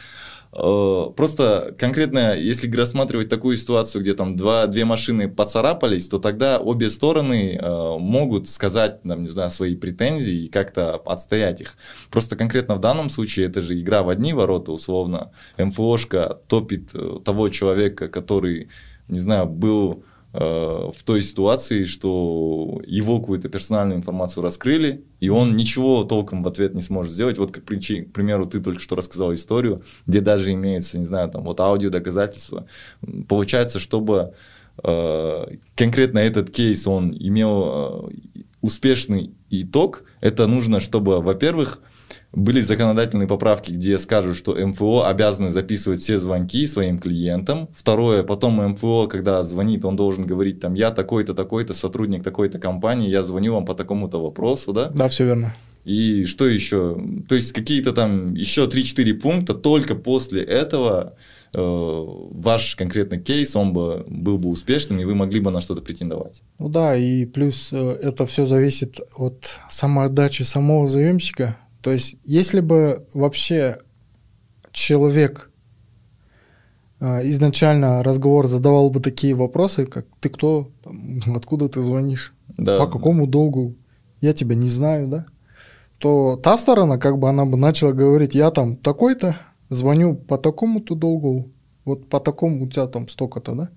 просто конкретно, если рассматривать такую ситуацию, где там два, две машины поцарапались, то тогда обе стороны э, могут сказать, там, не знаю, свои претензии и как-то отстоять их. Просто конкретно в данном случае это же игра в одни ворота, условно. МФОшка топит э, того человека, который, не знаю, был Э, в той ситуации, что его какую-то персональную информацию раскрыли, и он ничего толком в ответ не сможет сделать. Вот, как, к примеру, ты только что рассказал историю, где даже имеются, не знаю, там вот аудио доказательства. Получается, чтобы э, конкретно этот кейс, он имел э, успешный итог, это нужно, чтобы, во-первых, были законодательные поправки, где скажут, что МФО обязаны записывать все звонки своим клиентам. Второе, потом МФО, когда звонит, он должен говорить, там, я такой-то, такой-то, сотрудник такой-то компании, я звоню вам по такому-то вопросу, да? Да, все верно. И что еще? То есть какие-то там еще 3-4 пункта, только после этого э, ваш конкретный кейс, он бы был бы успешным, и вы могли бы на что-то претендовать. Ну да, и плюс э, это все зависит от самоотдачи самого заемщика, то есть, если бы вообще человек э, изначально разговор задавал бы такие вопросы, как ты кто, [laughs] откуда ты звонишь, да. по какому долгу, я тебя не знаю, да, то та сторона, как бы она бы начала говорить, я там такой-то, звоню по такому-то долгу, вот по такому у тебя там столько-то, да.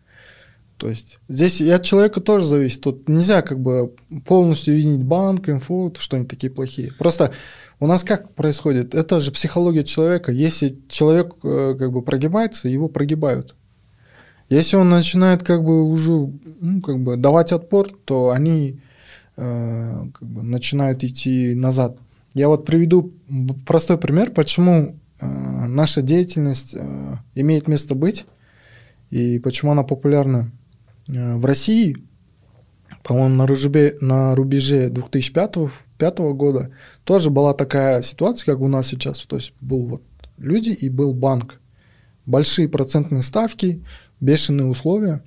То есть здесь и от человека тоже зависит. Тут нельзя как бы полностью винить банк, инфо, что они такие плохие. Просто у нас как происходит? Это же психология человека. Если человек э, как бы прогибается, его прогибают. Если он начинает как бы уже ну, как бы давать отпор, то они э, как бы начинают идти назад. Я вот приведу простой пример, почему э, наша деятельность э, имеет место быть и почему она популярна э, в России. По-моему, на рубеже, на рубеже 2005 2005 года тоже была такая ситуация, как у нас сейчас. То есть был вот люди и был банк. Большие процентные ставки, бешеные условия.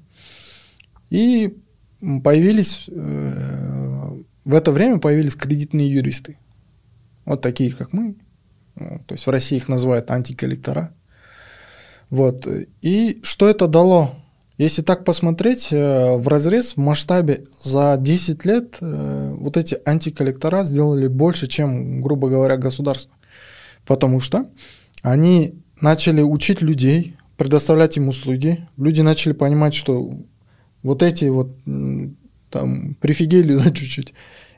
И появились, э, в это время появились кредитные юристы. Вот такие, как мы. То есть в России их называют антиколлектора. Вот. И что это дало? Если так посмотреть, э, в разрез, в масштабе за 10 лет э, вот эти антиколлектора сделали больше, чем, грубо говоря, государство. Потому что они начали учить людей, предоставлять им услуги. Люди начали понимать, что вот эти вот там прифигели [laughs] да, чуть-чуть.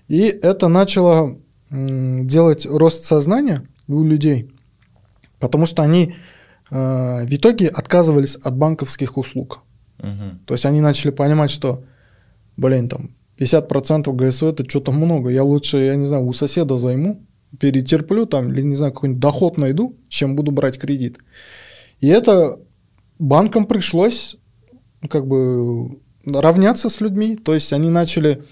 И это начало делать рост сознания у людей, потому что они э, в итоге отказывались от банковских услуг. Угу. То есть они начали понимать, что, блин, там 50% ГСУ это что-то много. Я лучше, я не знаю, у соседа займу, перетерплю там, или, не знаю, какой-нибудь доход найду, чем буду брать кредит. И это банкам пришлось как бы равняться с людьми. То есть они начали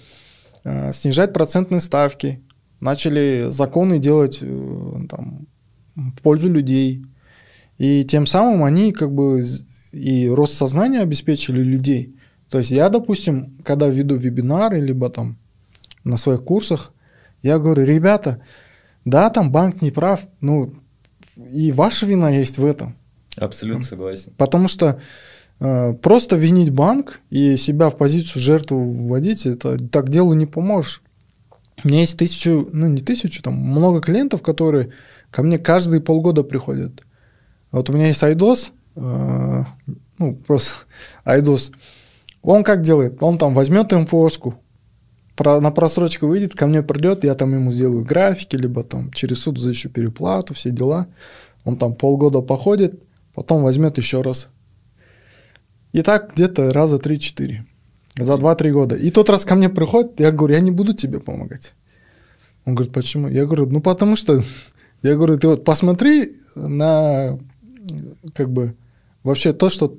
э, снижать процентные ставки, начали законы делать э, там, в пользу людей. И тем самым они как бы и рост сознания обеспечили людей. То есть я, допустим, когда веду вебинары, либо там на своих курсах, я говорю, ребята, да, там банк не прав, ну, и ваша вина есть в этом. Абсолютно согласен. Потому что э, просто винить банк и себя в позицию жертвы вводить, это так делу не поможешь. У меня есть тысячу, ну не тысячу, там много клиентов, которые ко мне каждые полгода приходят. Вот у меня есть Айдос, э, ну просто Айдос. Он как делает? Он там возьмет про, на просрочку выйдет, ко мне придет, я там ему сделаю графики, либо там через суд защищу переплату, все дела. Он там полгода походит, потом возьмет еще раз. И так где-то раза 3-4. За 2-3 года. И тот раз ко мне приходит, я говорю, я не буду тебе помогать. Он говорит, почему? Я говорю, ну потому что, [laughs] я говорю, ты вот посмотри на, как бы, вообще то, что,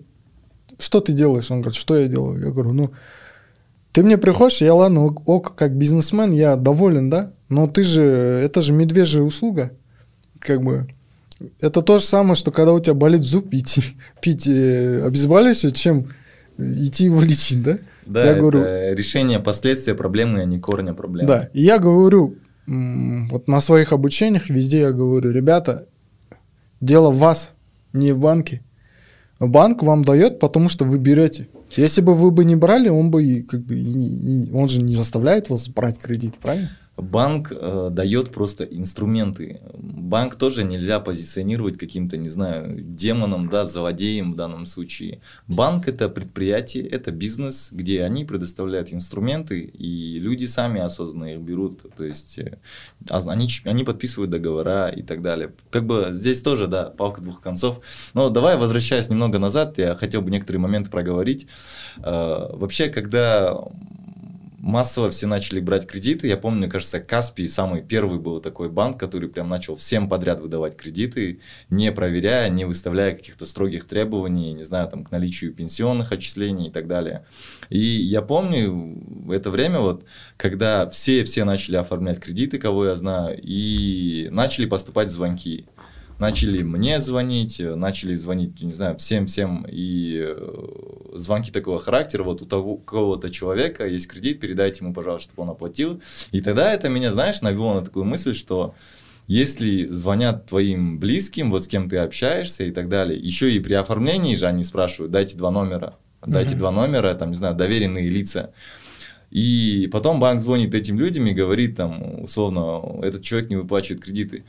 что ты делаешь. Он говорит, что я делаю? Я говорю, ну, ты мне приходишь, я ладно, ок, как бизнесмен, я доволен, да? Но ты же, это же медвежья услуга. Как бы, это то же самое, что когда у тебя болит зуб, идти [laughs] пить э, обезболивающее, чем идти его лечить, да? Да, я это говорю, решение последствия проблемы, а не корня проблемы. Да, и я говорю, вот на своих обучениях везде я говорю, ребята, дело в вас, не в банке. Банк вам дает, потому что вы берете. Если бы вы бы не брали, он бы как бы он же не заставляет вас брать кредит, правильно? Банк э, дает просто инструменты. Банк тоже нельзя позиционировать каким-то, не знаю, демоном, да, злодеем в данном случае. Банк это предприятие, это бизнес, где они предоставляют инструменты, и люди сами осознанно их берут. То есть э, они, они подписывают договора и так далее. Как бы здесь тоже, да, палка двух концов. Но давай, возвращаясь немного назад, я хотел бы некоторые моменты проговорить. Э, вообще, когда массово все начали брать кредиты. Я помню, мне кажется, Каспий самый первый был такой банк, который прям начал всем подряд выдавать кредиты, не проверяя, не выставляя каких-то строгих требований, не знаю, там, к наличию пенсионных отчислений и так далее. И я помню в это время, вот, когда все-все начали оформлять кредиты, кого я знаю, и начали поступать звонки начали мне звонить, начали звонить, не знаю, всем-всем, и э, звонки такого характера, вот у того кого-то человека есть кредит, передайте ему, пожалуйста, чтобы он оплатил. И тогда это меня, знаешь, навело на такую мысль, что если звонят твоим близким, вот с кем ты общаешься и так далее, еще и при оформлении же они спрашивают, дайте два номера, дайте mm-hmm. два номера, там, не знаю, доверенные лица. И потом банк звонит этим людям и говорит там, условно, этот человек не выплачивает кредиты.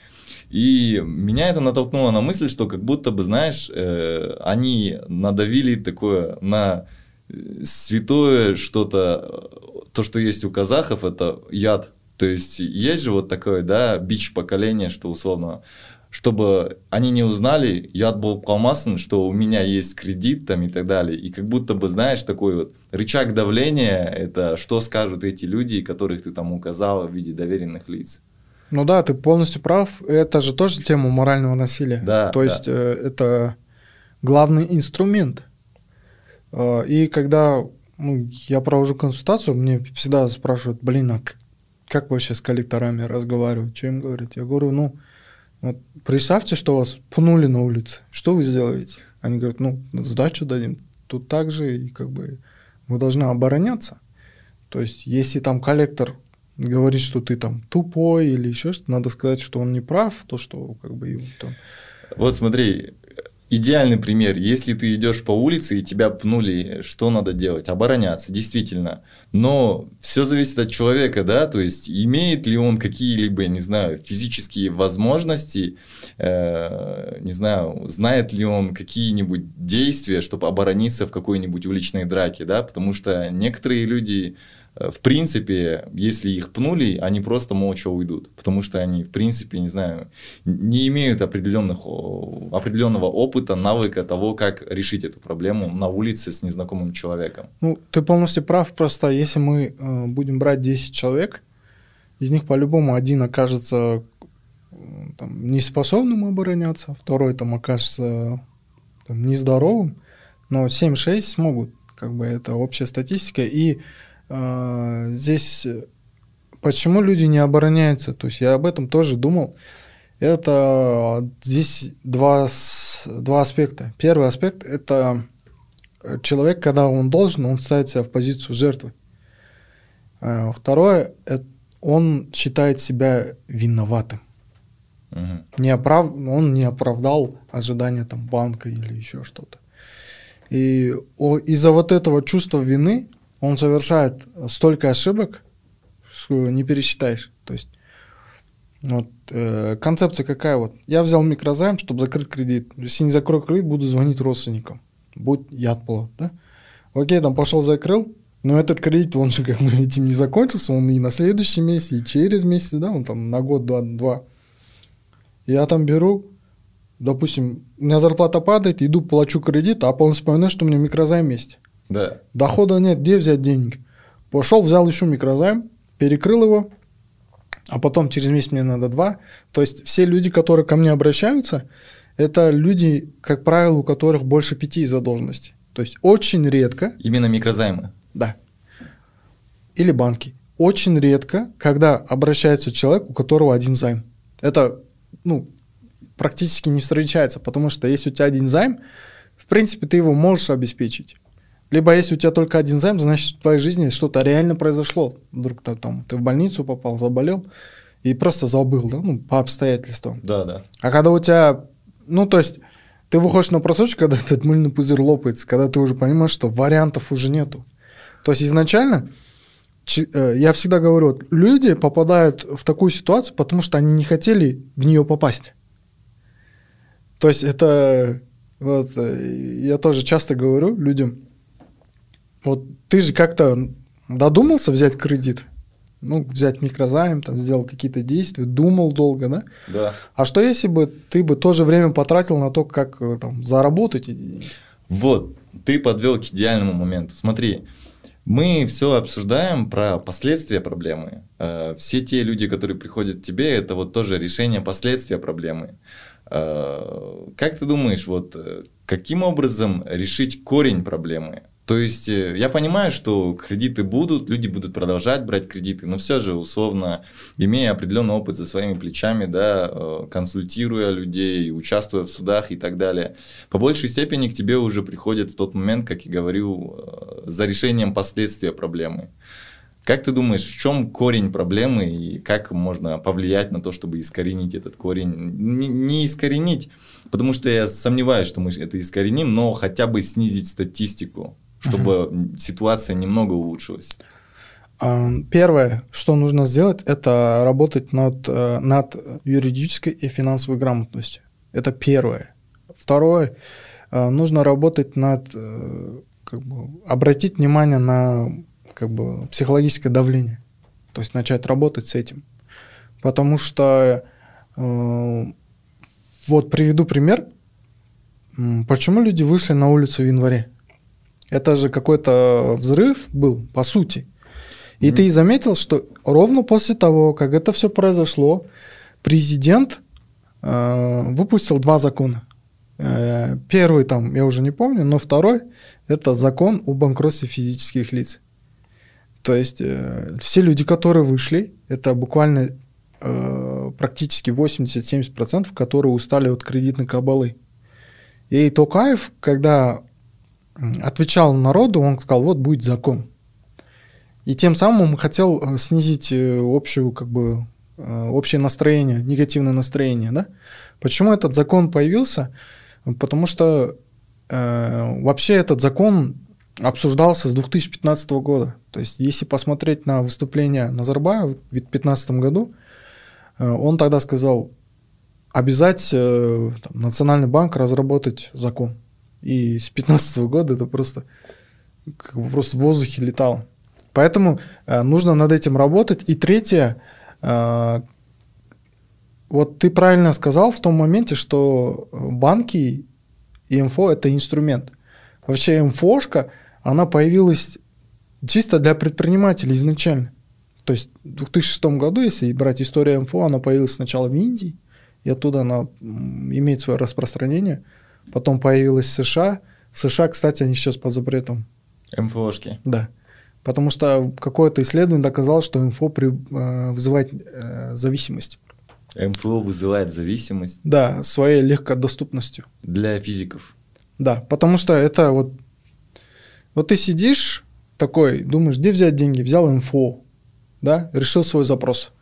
И меня это натолкнуло на мысль, что как будто бы, знаешь, э, они надавили такое на э, святое что-то, то, что есть у казахов, это яд. То есть есть же вот такое, да, бич поколения, что условно чтобы они не узнали, яд был қалмасын, что у меня есть кредит там и так далее. И как будто бы, знаешь, такой вот рычаг давления, это что скажут эти люди, которых ты там указал в виде доверенных лиц. Ну да, ты полностью прав. Это же тоже тема морального насилия. Да. То есть да. Э, это главный инструмент. Э, и когда ну, я провожу консультацию, мне всегда спрашивают, блин, а как вообще с коллекторами разговаривать, что им говорить? Я говорю, ну, вот представьте, что вас пнули на улице. Что вы сделаете? Они говорят, ну, сдачу дадим. Тут также и как бы вы должны обороняться. То есть, если там коллектор говорит, что ты там тупой или еще что-то, надо сказать, что он не прав, то, что как бы его там... Вот смотри, идеальный пример. Если ты идешь по улице и тебя пнули, что надо делать? Обороняться, действительно. Но все зависит от человека, да, то есть имеет ли он какие-либо, не знаю, физические возможности, э, не знаю, знает ли он какие-нибудь действия, чтобы оборониться в какой-нибудь уличной драке, да, потому что некоторые люди в принципе, если их пнули, они просто молча уйдут, потому что они, в принципе, не знаю, не имеют определенных, определенного опыта, навыка того, как решить эту проблему на улице с незнакомым человеком. Ну, ты полностью прав, просто если мы э, будем брать 10 человек, из них по-любому один окажется там, неспособным обороняться, второй там окажется там, нездоровым, но 7-6 смогут, как бы это общая статистика, и здесь почему люди не обороняются? То есть я об этом тоже думал. Это здесь два, два аспекта. Первый аспект – это человек, когда он должен, он ставит себя в позицию жертвы. А второе – он считает себя виноватым. Угу. Не оправ... Он не оправдал ожидания там, банка или еще что-то. И из-за вот этого чувства вины он совершает столько ошибок, что не пересчитаешь. То есть вот, э, концепция какая вот? Я взял микрозайм, чтобы закрыть кредит. Если не закрою кредит, буду звонить родственникам. Будь яд было, да? Окей, там пошел, закрыл, но этот кредит, он же как бы [laughs] этим не закончился, он и на следующий месяц, и через месяц, да, он там на год, два, два. Я там беру, допустим, у меня зарплата падает, иду, плачу кредит, а потом вспоминаю, что у меня микрозайм есть. Да. Дохода нет, где взять деньги? Пошел, взял еще микрозайм, перекрыл его, а потом через месяц мне надо два. То есть все люди, которые ко мне обращаются, это люди, как правило, у которых больше пяти задолженностей. То есть очень редко... Именно микрозаймы? Да. Или банки. Очень редко, когда обращается человек, у которого один займ. Это ну, практически не встречается, потому что если у тебя один займ, в принципе, ты его можешь обеспечить. Либо если у тебя только один займ, значит в твоей жизни что-то реально произошло. Вдруг ты, там, ты в больницу попал, заболел и просто забыл, да, ну, по обстоятельствам. Да, да. А когда у тебя, ну, то есть ты выходишь на просрочку, когда [laughs] этот мыльный пузырь лопается, когда ты уже понимаешь, что вариантов уже нету. То есть изначально э, я всегда говорю, вот, люди попадают в такую ситуацию, потому что они не хотели в нее попасть. То есть это вот э, я тоже часто говорю людям, вот ты же как-то додумался взять кредит, ну, взять микрозайм, там, сделал какие-то действия, думал долго, да? Да. А что если бы ты бы тоже время потратил на то, как э, там заработать эти деньги? Вот, ты подвел к идеальному моменту. Смотри, мы все обсуждаем про последствия проблемы. Э, все те люди, которые приходят к тебе, это вот тоже решение последствия проблемы. Э, как ты думаешь, вот каким образом решить корень проблемы? То есть э, я понимаю, что кредиты будут, люди будут продолжать брать кредиты, но все же условно, имея определенный опыт за своими плечами, да, э, консультируя людей, участвуя в судах и так далее, по большей степени к тебе уже приходят в тот момент, как я говорю, э, за решением последствия проблемы. Как ты думаешь, в чем корень проблемы и как можно повлиять на то, чтобы искоренить этот корень? Не, не искоренить, потому что я сомневаюсь, что мы это искореним, но хотя бы снизить статистику чтобы угу. ситуация немного улучшилась? А, первое, что нужно сделать, это работать над, э, над юридической и финансовой грамотностью. Это первое. Второе, э, нужно работать над, э, как бы, обратить внимание на как бы, психологическое давление. То есть начать работать с этим. Потому что, вот приведу пример, почему люди вышли на улицу в январе. Это же какой-то взрыв был, по сути. И mm-hmm. ты заметил, что ровно после того, как это все произошло, президент э, выпустил два закона. Э, первый там, я уже не помню, но второй это закон о банкротстве физических лиц. То есть э, все люди, которые вышли, это буквально э, практически 80-70%, которые устали от кредитной кабалы. И Токаев, когда отвечал народу, он сказал, вот будет закон. И тем самым он хотел э, снизить э, общую, как бы, э, общее настроение, негативное настроение. Да? Почему этот закон появился? Потому что э, вообще этот закон обсуждался с 2015 года. То есть, если посмотреть на выступление Назарбаева в 2015 году, э, он тогда сказал, обязать э, там, Национальный банк разработать закон. И с 15 года это просто, как бы просто в воздухе летало. Поэтому э, нужно над этим работать. И третье, э, вот ты правильно сказал в том моменте, что банки и МФО это инструмент. Вообще МФОшка, она появилась чисто для предпринимателей изначально. То есть в 2006 году, если брать историю МФО, она появилась сначала в Индии, и оттуда она имеет свое распространение – Потом появилась США. США, кстати, они сейчас под запретом. МФОшки. Да. Потому что какое-то исследование доказало, что МФО при, э, вызывает э, зависимость. МФО вызывает зависимость? Да, своей легкодоступностью. Для физиков? Да, потому что это вот... Вот ты сидишь такой, думаешь, где взять деньги? Взял МФО, да, решил свой запрос.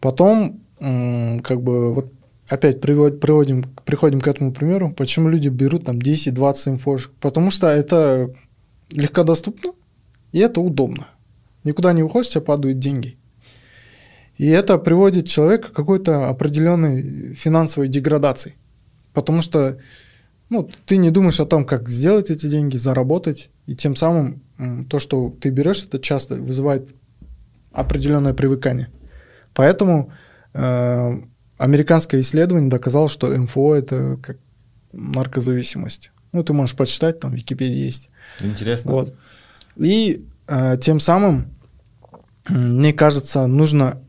Потом, как бы, вот опять приводим, приводим, приходим к этому примеру, почему люди берут там 10-20 инфошек. Потому что это легкодоступно, и это удобно. Никуда не выходишь, тебе падают деньги. И это приводит человека к какой-то определенной финансовой деградации. Потому что ну, ты не думаешь о том, как сделать эти деньги, заработать. И тем самым то, что ты берешь, это часто вызывает определенное привыкание. Поэтому э, американское исследование доказало, что МФО это как наркозависимость. Ну, ты можешь почитать, там в Википедии есть. Интересно. Вот. И э, тем самым, мне кажется, нужно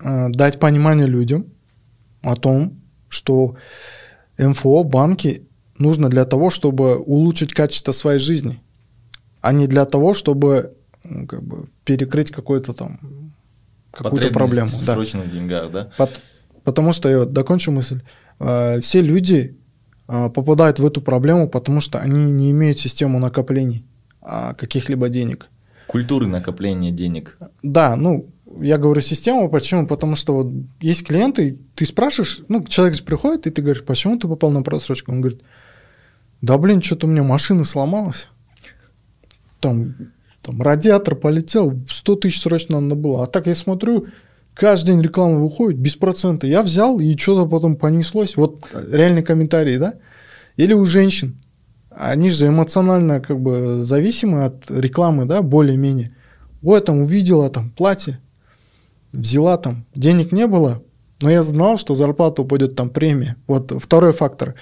э, дать понимание людям о том, что МФО, банки нужно для того, чтобы улучшить качество своей жизни, а не для того, чтобы ну, как бы, перекрыть какую-то там какую-то проблему. В да. срочных деньгах, да? Под, потому что, я докончу мысль, э, все люди э, попадают в эту проблему, потому что они не имеют систему накоплений э, каких-либо денег. Культуры накопления денег. Да, ну, я говорю систему, почему? Потому что вот есть клиенты, ты спрашиваешь, ну, человек же приходит, и ты говоришь, почему ты попал на просрочку? Он говорит, да блин, что-то у меня машина сломалась. Там там радиатор полетел, 100 тысяч срочно надо было. А так я смотрю, каждый день реклама выходит без процента. Я взял, и что-то потом понеслось. Вот реальный комментарий, да? Или у женщин. Они же эмоционально как бы зависимы от рекламы, да, более-менее. Вот там увидела там платье, взяла там, денег не было, но я знал, что зарплата упадет там премия. Вот второй фактор.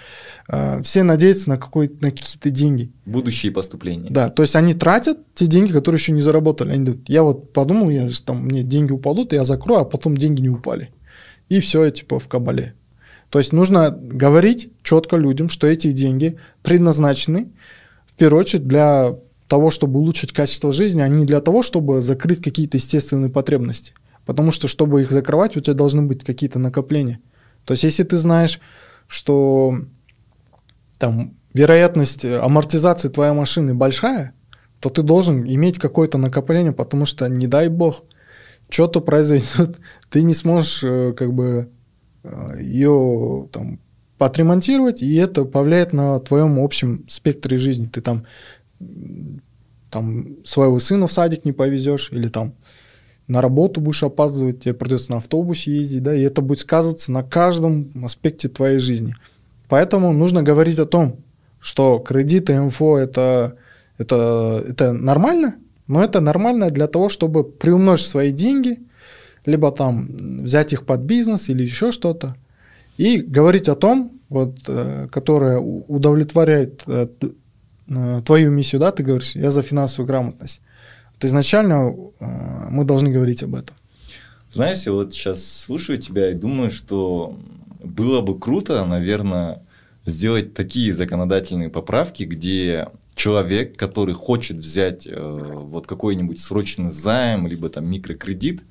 А, все надеются на, какой, на какие-то деньги. Будущие поступления. Да, то есть они тратят те деньги, которые еще не заработали. Они думают, я вот подумал, я, что там, мне деньги упадут, я закрою, а потом деньги не упали. И все, типа, в кабале. То есть нужно говорить четко людям, что эти деньги предназначены в первую очередь для того, чтобы улучшить качество жизни, а не для того, чтобы закрыть какие-то естественные потребности. Потому что, чтобы их закрывать, у тебя должны быть какие-то накопления. То есть, если ты знаешь, что там вероятность амортизации твоей машины большая, то ты должен иметь какое-то накопление, потому что, не дай бог, что-то произойдет, [laughs] ты не сможешь э, как бы э, ее там отремонтировать, и это повлияет на твоем общем спектре жизни. Ты там, там своего сына в садик не повезешь, или там на работу будешь опаздывать, тебе придется на автобусе ездить, да, и это будет сказываться на каждом аспекте твоей жизни. Поэтому нужно говорить о том, что кредиты МФО это, это, это нормально, но это нормально для того, чтобы приумножить свои деньги, либо там взять их под бизнес или еще что-то, и говорить о том, вот, э, которое удовлетворяет э, э, твою миссию, да, ты говоришь, я за финансовую грамотность. Вот изначально э, мы должны говорить об этом. Знаешь, я вот сейчас слушаю тебя и думаю, что было бы круто, наверное, сделать такие законодательные поправки, где человек, который хочет взять э, вот какой-нибудь срочный займ, либо там микрокредит,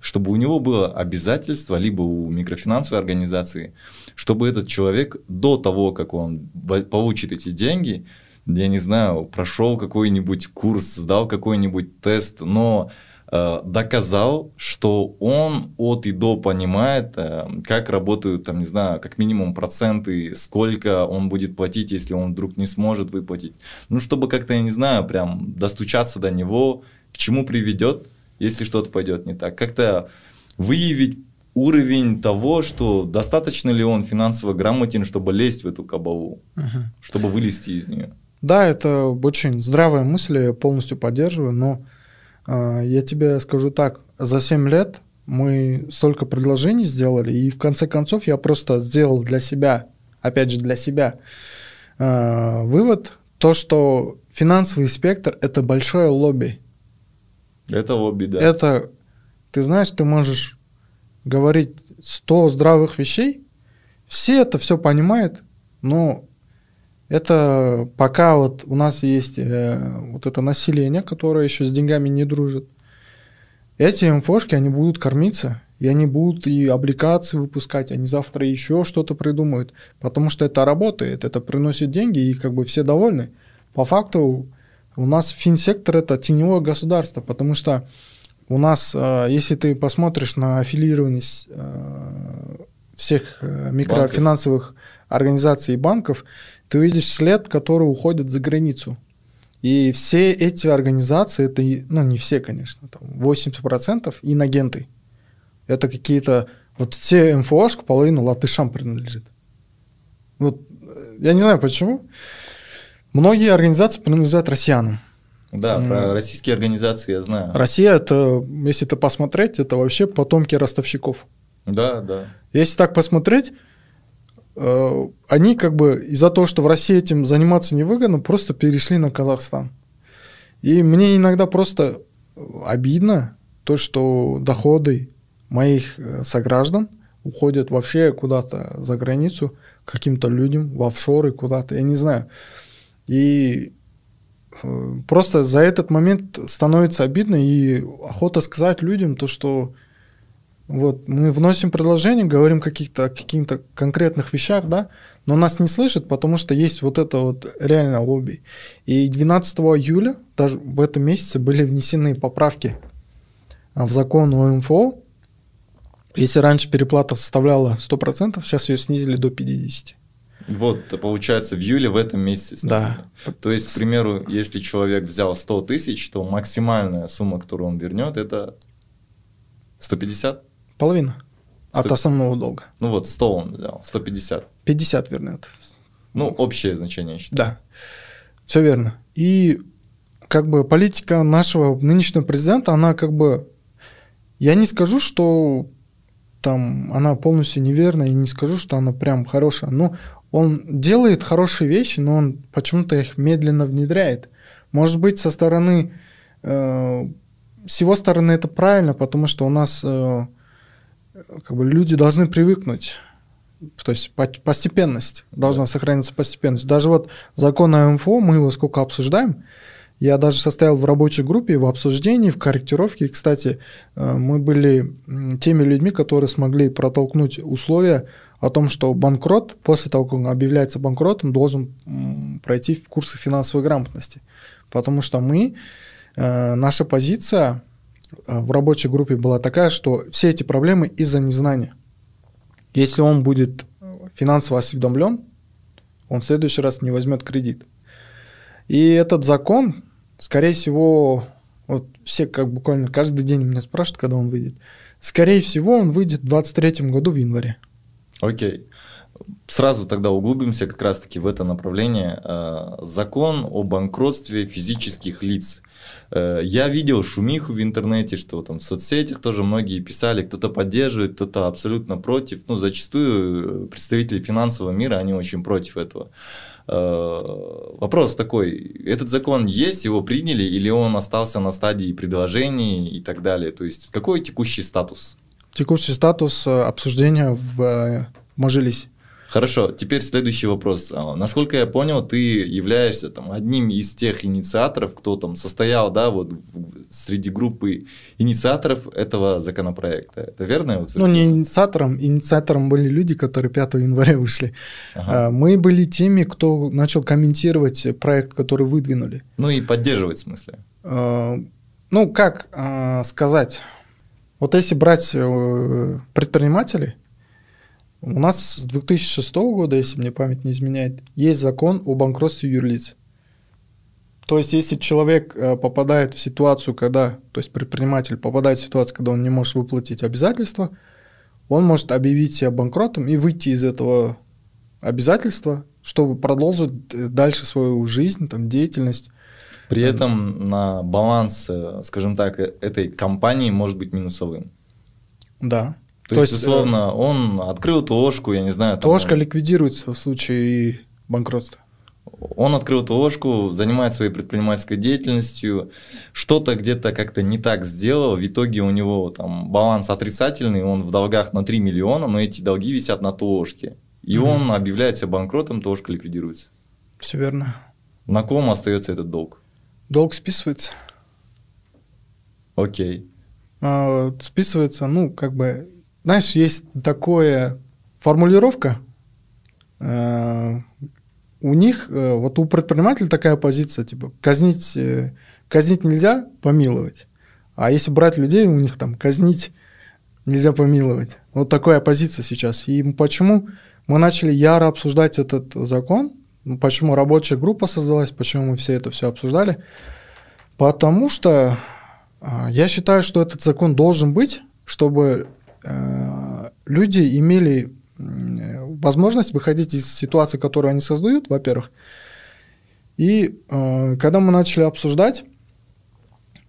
чтобы у него было обязательство, либо у микрофинансовой организации, чтобы этот человек до того, как он получит эти деньги, я не знаю, прошел какой-нибудь курс, сдал какой-нибудь тест, но э, доказал, что он от и до понимает, э, как работают, там, не знаю, как минимум проценты, сколько он будет платить, если он вдруг не сможет выплатить. Ну, чтобы как-то, я не знаю, прям достучаться до него, к чему приведет, если что-то пойдет не так. Как-то выявить уровень того, что достаточно ли он финансово грамотен, чтобы лезть в эту кабалу, uh чтобы вылезти из нее. Да, это очень здравая мысль, я полностью поддерживаю, но э, я тебе скажу так, за 7 лет мы столько предложений сделали, и в конце концов я просто сделал для себя, опять же для себя, э, вывод, то, что финансовый спектр – это большое лобби. Это лобби, да. Это, ты знаешь, ты можешь говорить 100 здравых вещей, все это все понимают, но Это пока вот у нас есть э, вот это население, которое еще с деньгами не дружит. Эти МФОшки, они будут кормиться, и они будут и обликации выпускать, они завтра еще что-то придумают, потому что это работает, это приносит деньги, и как бы все довольны. По факту у нас финсектор это теневое государство, потому что у нас, э, если ты посмотришь на аффилированность э, всех э, микрофинансовых банков. организаций и банков, ты увидишь след, который уходит за границу. И все эти организации, это, ну не все, конечно, там 80% инагенты. Это какие-то, вот все МФОшку половину латышам принадлежит. Вот, э, я не знаю почему. Многие организации принадлежат россиянам. Да, mm. про российские организации я знаю. Россия это, если это посмотреть, это вообще потомки ростовщиков. Да, да. Если так посмотреть, они как бы из-за того, что в России этим заниматься невыгодно, просто перешли на Казахстан. И мне иногда просто обидно то, что доходы моих э, сограждан уходят вообще куда-то за границу, каким-то людям, в офшоры куда-то, я не знаю. И э, просто за этот момент становится обидно и охота сказать людям то, что вот, мы вносим предложение, говорим каких-то, о каких-то конкретных вещах, да, но нас не слышат, потому что есть вот это вот реально лобби. И 12 июля, даже в этом месяце, были внесены поправки а, в закон о МФО. Если раньше переплата составляла 100%, сейчас ее снизили до 50%. Вот, получается, в июле в этом месяце. Снизили. Да. То есть, к примеру, если человек взял 100 тысяч, то максимальная сумма, которую он вернет, это 150? Половина 100... от основного долга. Ну вот 100 он взял, 150. 50 вернет. Ну, общее значение, я считаю. Да, все верно. И как бы политика нашего нынешнего президента, она как бы... Я не скажу, что там она полностью неверная, и не скажу, что она прям хорошая. Но он делает хорошие вещи, но он почему-то их медленно внедряет. Может быть, со стороны... Э, с его стороны это правильно, потому что у нас... Э, как бы люди должны привыкнуть. То есть постепенность должна сохраниться постепенность. Даже вот закон о МФО, мы его сколько обсуждаем, я даже состоял в рабочей группе в обсуждении, в корректировке. И, кстати, э, мы были теми людьми, которые смогли протолкнуть условия о том, что банкрот, после того, как он объявляется банкротом, должен пройти в курсы финансовой грамотности. Потому что мы, э, наша позиция в рабочей группе была такая, что все эти проблемы из-за незнания. Если он будет финансово осведомлен, он в следующий раз не возьмет кредит. И этот закон, скорее всего, вот все как буквально каждый день меня спрашивают, когда он выйдет. Скорее всего, он выйдет в 2023 году в январе. Окей. Сразу тогда углубимся как раз-таки в это направление. А, закон о банкротстве физических лиц. Э, я видел шумиху в интернете, что там в соцсетях тоже многие писали, кто-то поддерживает, кто-то абсолютно против. Ну, зачастую э, представители финансового мира, они очень против этого. Э, вопрос такой, этот закон есть, его приняли, или он остался на стадии предложений и так далее? То есть какой текущий статус? Текущий статус обсуждения в Мажилисе. Хорошо, теперь следующий вопрос. А, насколько я понял, ты являешься там, одним из тех инициаторов, кто там состоял да, вот, в, среди группы инициаторов этого законопроекта. Это верно? Ну, не инициатором. Инициатором были люди, которые 5 января вышли. Ага. А, мы были теми, кто начал комментировать проект, который выдвинули. Ну и поддерживать в смысле? А, ну, как сказать? Вот если брать э, предпринимателей, у нас с 2006 года, если мне память не изменяет, есть закон о банкротстве юрлиц. То есть, если человек э, попадает в ситуацию, когда, то есть предприниматель попадает в ситуацию, когда он не может выплатить обязательства, он может объявить себя банкротом и выйти из этого обязательства, чтобы продолжить э, дальше свою жизнь, там, деятельность. При этом на баланс, э, скажем так, этой компании может быть минусовым. Да. То, То есть, есть, условно, он открыл ТОшку, я не знаю. ТОшка там, ликвидируется в случае банкротства. Он открыл ТОшку, занимается своей предпринимательской деятельностью, что-то где-то как-то не так сделал, в итоге у него там баланс отрицательный, он в долгах на 3 миллиона, но эти долги висят на ТОшке. И mm-hmm. он объявляет себя банкротом, ТОшка ликвидируется. Все верно. На ком остается этот долг? Долг списывается. Окей. А, списывается, ну, как бы, знаешь, есть такая формулировка, э, у них, э, вот у предпринимателя такая позиция, типа, казнить, э, казнить нельзя, помиловать. А если брать людей, у них там казнить нельзя помиловать. Вот такая позиция сейчас. И почему мы начали яро обсуждать этот закон, ну, почему рабочая группа создалась, почему мы все это все обсуждали, потому что а, я считаю, что этот закон должен быть, чтобы люди имели возможность выходить из ситуации, которую они создают, во-первых. И э, когда мы начали обсуждать,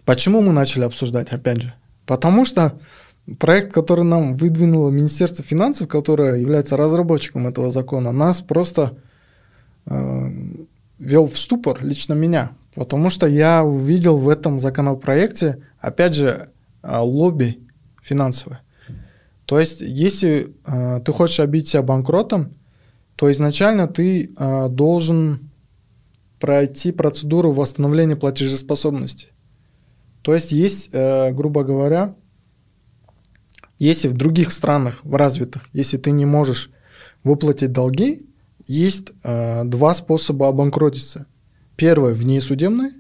почему мы начали обсуждать, опять же, потому что проект, который нам выдвинуло Министерство финансов, которое является разработчиком этого закона, нас просто э, вел в ступор, лично меня, потому что я увидел в этом законопроекте, опять же, э, лобби финансовое. То есть, если э, ты хочешь обидеть себя банкротом, то изначально ты э, должен пройти процедуру восстановления платежеспособности. То есть есть, э, грубо говоря, если в других странах, в развитых, если ты не можешь выплатить долги, есть э, два способа обанкротиться. Первое – внесудебное,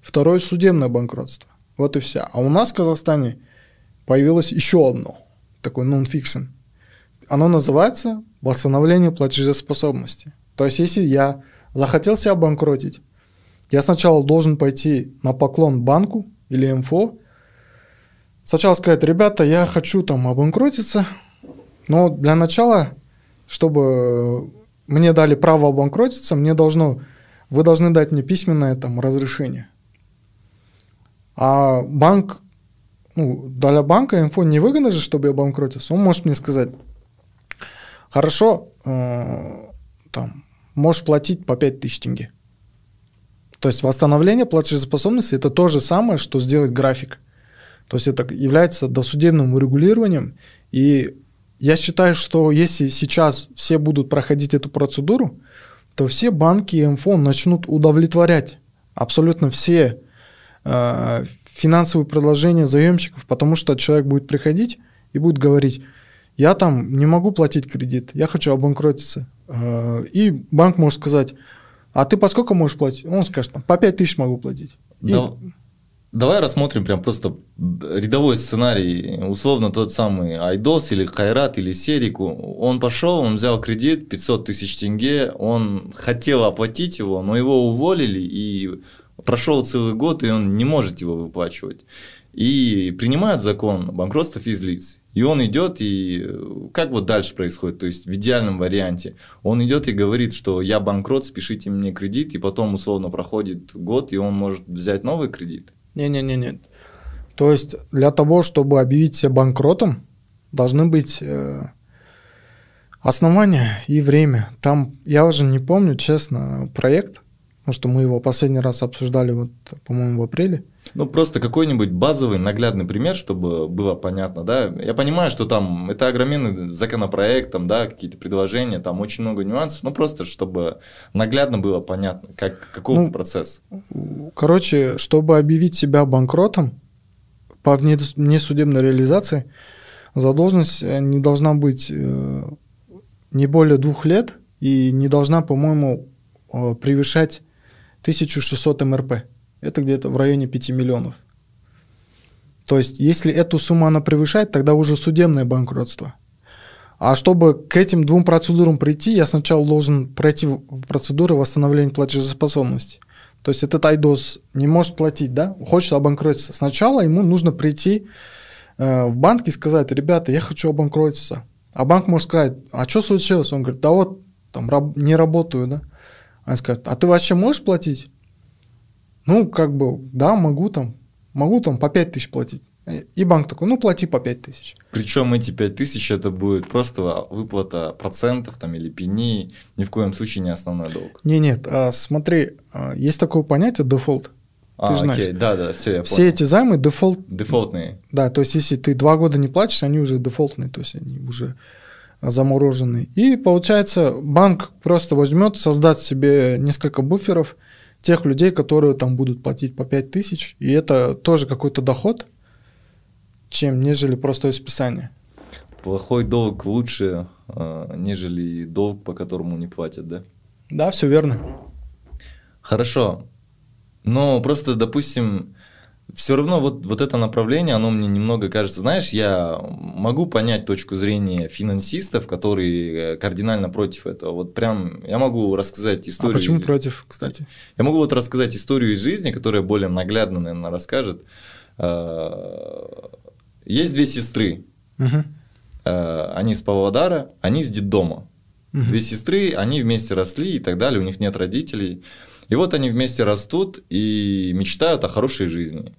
второе – судебное банкротство. Вот и все. А у нас в Казахстане появилось еще одно – такой нон-фикшн. Оно называется восстановление платежеспособности. То есть, если я захотел себя обанкротить, я сначала должен пойти на поклон банку или МФО, сначала сказать, ребята, я хочу там обанкротиться, но для начала, чтобы мне дали право обанкротиться, мне должно, вы должны дать мне письменное там разрешение. А банк ну, для банка инфо невыгодно же, чтобы я банкротился. Он может мне сказать, хорошо, э, там, можешь платить по 5000 тенге. То есть восстановление платежеспособности это то же самое, что сделать график. То есть это является досудебным урегулированием. И я считаю, что если сейчас все будут проходить эту процедуру, то все банки и МФО начнут удовлетворять абсолютно все э, финансовые предложения заемщиков, потому что человек будет приходить и будет говорить, я там не могу платить кредит, я хочу обанкротиться. Э, и банк может сказать, а ты по сколько можешь платить? Он скажет, по 5 тысяч могу платить. Да. И... Давай рассмотрим прям просто рядовой сценарий. Условно тот самый Айдос или Хайрат или Серику. Он пошел, он взял кредит 500 тысяч тенге, он хотел оплатить его, но его уволили и прошел целый год, и он не может его выплачивать. И принимают закон банкротства физлиц. И он идет, и как вот дальше происходит? То есть в идеальном варианте он идет и говорит, что я банкрот, спешите мне кредит, и потом условно проходит год, и он может взять новый кредит. Не-не-не. То есть для того, чтобы объявить себя банкротом, должны быть э, основания и время. Там, я уже не помню, честно, проект, потому что мы его последний раз обсуждали, вот, по-моему, в апреле. Ну, просто какой-нибудь базовый наглядный пример, чтобы было понятно, да. Я понимаю, что там это огроменный законопроект, там, да, какие-то предложения, там очень много нюансов, но просто чтобы наглядно было понятно, как, каков ну, процесс. Короче, чтобы объявить себя банкротом по внесудебной реализации, задолженность э, не должна быть э, не более двух лет и не должна, по-моему, э, превышать 1600 МРП. Это где-то в районе 5 миллионов. То есть, если эту сумму она превышает, тогда уже судебное банкротство. А чтобы к этим двум процедурам прийти, я сначала должен пройти процедуру восстановления платежеспособности. То есть этот айдос не может платить, да, хочет обанкротиться. Сначала ему нужно прийти э, в банк и сказать, ребята, я хочу обанкротиться. А банк может сказать, а что случилось? Он говорит, да вот, там, раб- не работаю, да. Она скажет, а ты вообще можешь платить? Ну, как бы, да, могу там, могу там по 5 тысяч платить. И банк такой, ну, плати по 5 тысяч. Причем эти 5 тысяч это будет просто выплата процентов там или пени, ни в коем случае не основной долг. Не, нет, а, смотри, а, есть такое понятие дефолт. А, ты знаешь. окей, да, да, все, я Все понял. эти займы дефолт. Дефолтные. Да, то есть если ты два года не платишь, они уже дефолтные, то есть они уже замороженный. И получается, банк просто возьмет, создаст себе несколько буферов тех людей, которые там будут платить по 5 тысяч, и это тоже какой-то доход, чем нежели простое списание. Плохой долг лучше, э, нежели долг, по которому не платят, да? Да, все верно. Хорошо. Но просто, допустим, все равно вот, вот это направление, оно мне немного кажется, знаешь, я могу понять точку зрения финансистов, которые э, кардинально против этого. Вот прям я могу рассказать а историю. А почему против, кстати? Я могу вот рассказать историю из жизни, которая более наглядно, наверное, расскажет. Э, есть две сестры. Угу. Они с Павлодара, они с детдома. Угу. Две сестры, они вместе росли и так далее, у них нет родителей. И вот они вместе растут и мечтают о хорошей жизни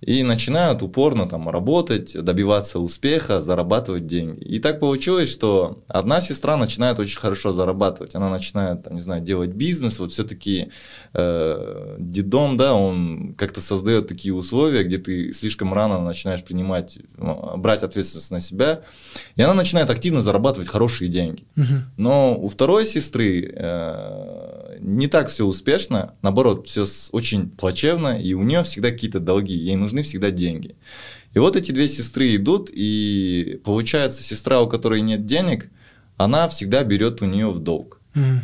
и начинают упорно там работать, добиваться успеха, зарабатывать деньги. И так получилось, что одна сестра начинает очень хорошо зарабатывать, она начинает, там, не знаю, делать бизнес, вот все-таки э, дедом, да, он как-то создает такие условия, где ты слишком рано начинаешь принимать, ну, брать ответственность на себя, и она начинает активно зарабатывать хорошие деньги. Но у второй сестры э, не так все успешно, наоборот, все очень плачевно, и у нее всегда какие-то долги, ей нужно нужны всегда деньги. И вот эти две сестры идут, и получается, сестра, у которой нет денег, она всегда берет у нее в долг. Mm.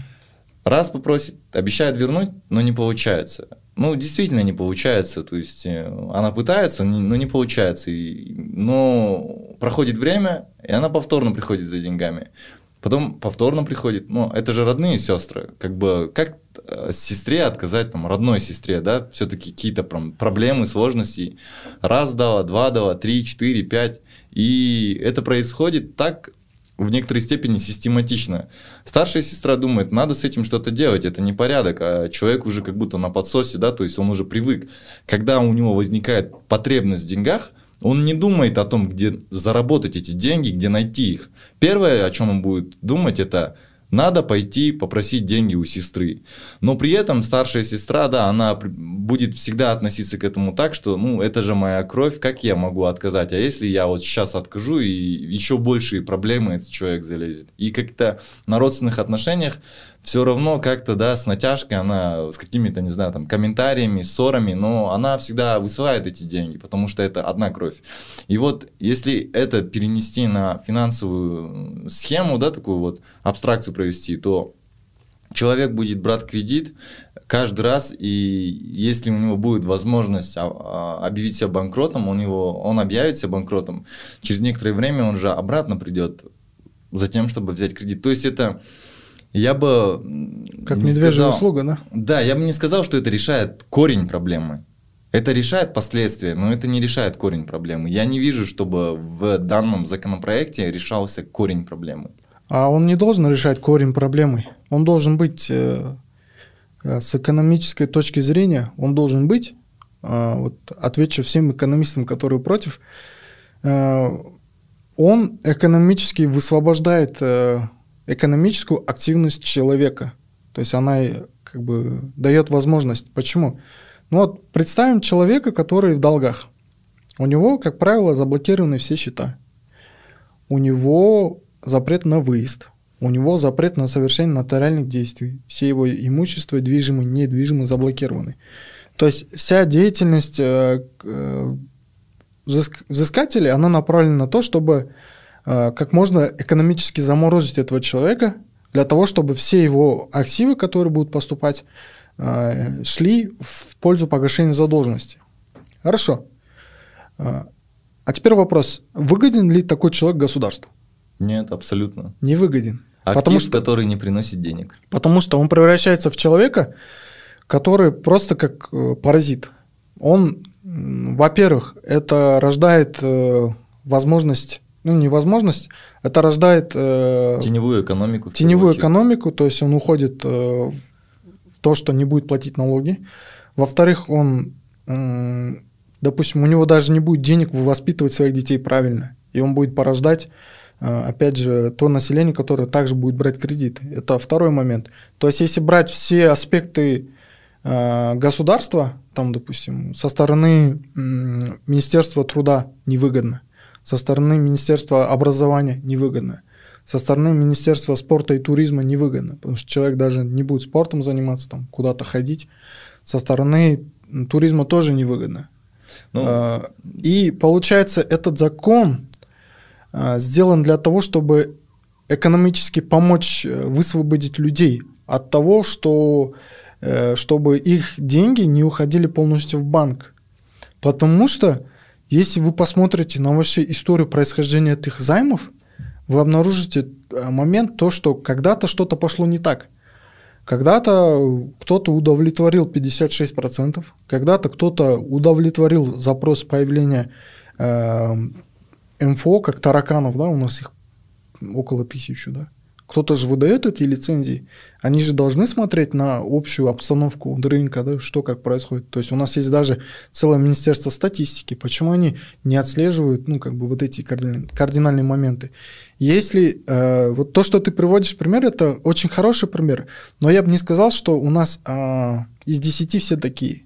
Раз попросит, обещает вернуть, но не получается. Ну, действительно не получается. То есть э, она пытается, но не получается. Но проходит время, и она повторно приходит за деньгами. Потом повторно приходит. Ну, это же родные сестры. Как бы, как Э, сестре отказать, там, родной сестре, да, все-таки какие-то проблемы, сложности. Раз дала, два дала, три, четыре, пять. И это происходит так в некоторой степени систематично. Старшая сестра думает, надо с этим что-то делать, это не порядок, а человек уже как будто на подсосе, да, то есть он уже привык. Когда у него возникает потребность в деньгах, он не думает о том, где заработать эти деньги, где найти их. Первое, о чем он будет думать, это надо пойти попросить деньги у сестры. Но при этом старшая сестра, да, она будет всегда относиться к этому так, что, ну, это же моя кровь, как я могу отказать? А если я вот сейчас откажу, и еще большие проблемы этот человек залезет? И как-то на родственных отношениях все равно как-то, да, с натяжкой она, с какими-то, не знаю, там, комментариями, ссорами, но она всегда высылает эти деньги, потому что это одна кровь. И вот если это перенести на финансовую схему, да, такую вот абстракцию провести, то человек будет брать кредит каждый раз, и если у него будет возможность а, а, объявить себя банкротом, он, его, он объявит себя банкротом, через некоторое время он же обратно придет за тем, чтобы взять кредит. То есть это я бы... Как медвежья сказал, услуга, да? Да, я бы не сказал, что это решает корень проблемы. Это решает последствия, но это не решает корень проблемы. Я не вижу, чтобы в данном законопроекте решался корень проблемы. А он не должен решать корень проблемы. Он должен быть э, э с экономической точки зрения, он должен быть, э, вот отвечу всем экономистам, которые против, э, он экономически высвобождает э, экономическую активность человека. То есть она как бы дает возможность. Почему? Ну вот представим человека, который в долгах. У него, как правило, заблокированы все счета. У него запрет на выезд. У него запрет на совершение нотариальных действий. Все его имущество, движимые, недвижимые, заблокированы. То есть вся деятельность э, э, взыскателей, она направлена на то, чтобы как можно экономически заморозить этого человека для того, чтобы все его активы, которые будут поступать, э, шли в пользу погашения задолженности. Хорошо. Э, а теперь вопрос. Выгоден ли такой человек государству? Нет, абсолютно. Не выгоден. Актив, потому что, который не приносит денег. Потому что он превращается в человека, который просто как паразит. Он, во-первых, это рождает возможность ну, невозможность, это рождает... Э, теневую экономику. Теневую экономику, то есть он уходит э, в то, что не будет платить налоги. Во-вторых, он, э, допустим, у него даже не будет денег воспитывать своих детей правильно, и он будет порождать э, опять же, то население, которое также будет брать кредит. Это второй момент. То есть, если брать все аспекты э, государства, там, допустим, со стороны Министерства труда невыгодно, со стороны Министерства образования невыгодно, со стороны Министерства спорта и туризма невыгодно, потому что человек даже не будет спортом заниматься, там, куда-то ходить. Со стороны туризма тоже невыгодно. Ну, а, и получается, этот закон а, сделан для того, чтобы экономически помочь э, высвободить людей от того, что э, чтобы их деньги не уходили полностью в банк. Потому что если вы посмотрите на вообще историю происхождения этих займов, вы обнаружите э, момент то, что когда-то что-то пошло не так. Когда-то кто-то удовлетворил 56%, когда-то кто-то удовлетворил запрос появления э, МФО, как тараканов, да, у нас их около тысячи, да. Кто-то же выдает эти лицензии. Они же должны смотреть на общую обстановку рынка, да, что как происходит. То есть у нас есть даже целое министерство статистики. Почему они не отслеживают, ну, как бы вот эти кардинальные моменты? Если э, вот то, что ты приводишь пример, это очень хороший пример. Но я бы не сказал, что у нас э, из 10 все такие.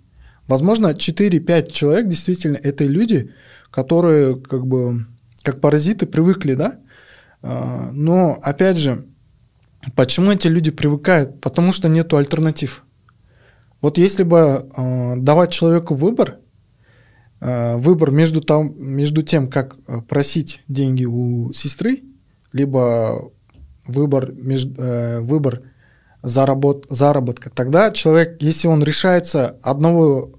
Возможно, 4-5 человек действительно это люди, которые как бы как паразиты привыкли, да, но, опять же, почему эти люди привыкают? Потому что нету альтернатив. Вот если бы э, давать человеку выбор, э, выбор между, там, между тем, как просить деньги у сестры, либо выбор, между, э, выбор заработ, заработка, тогда человек, если он решается одного,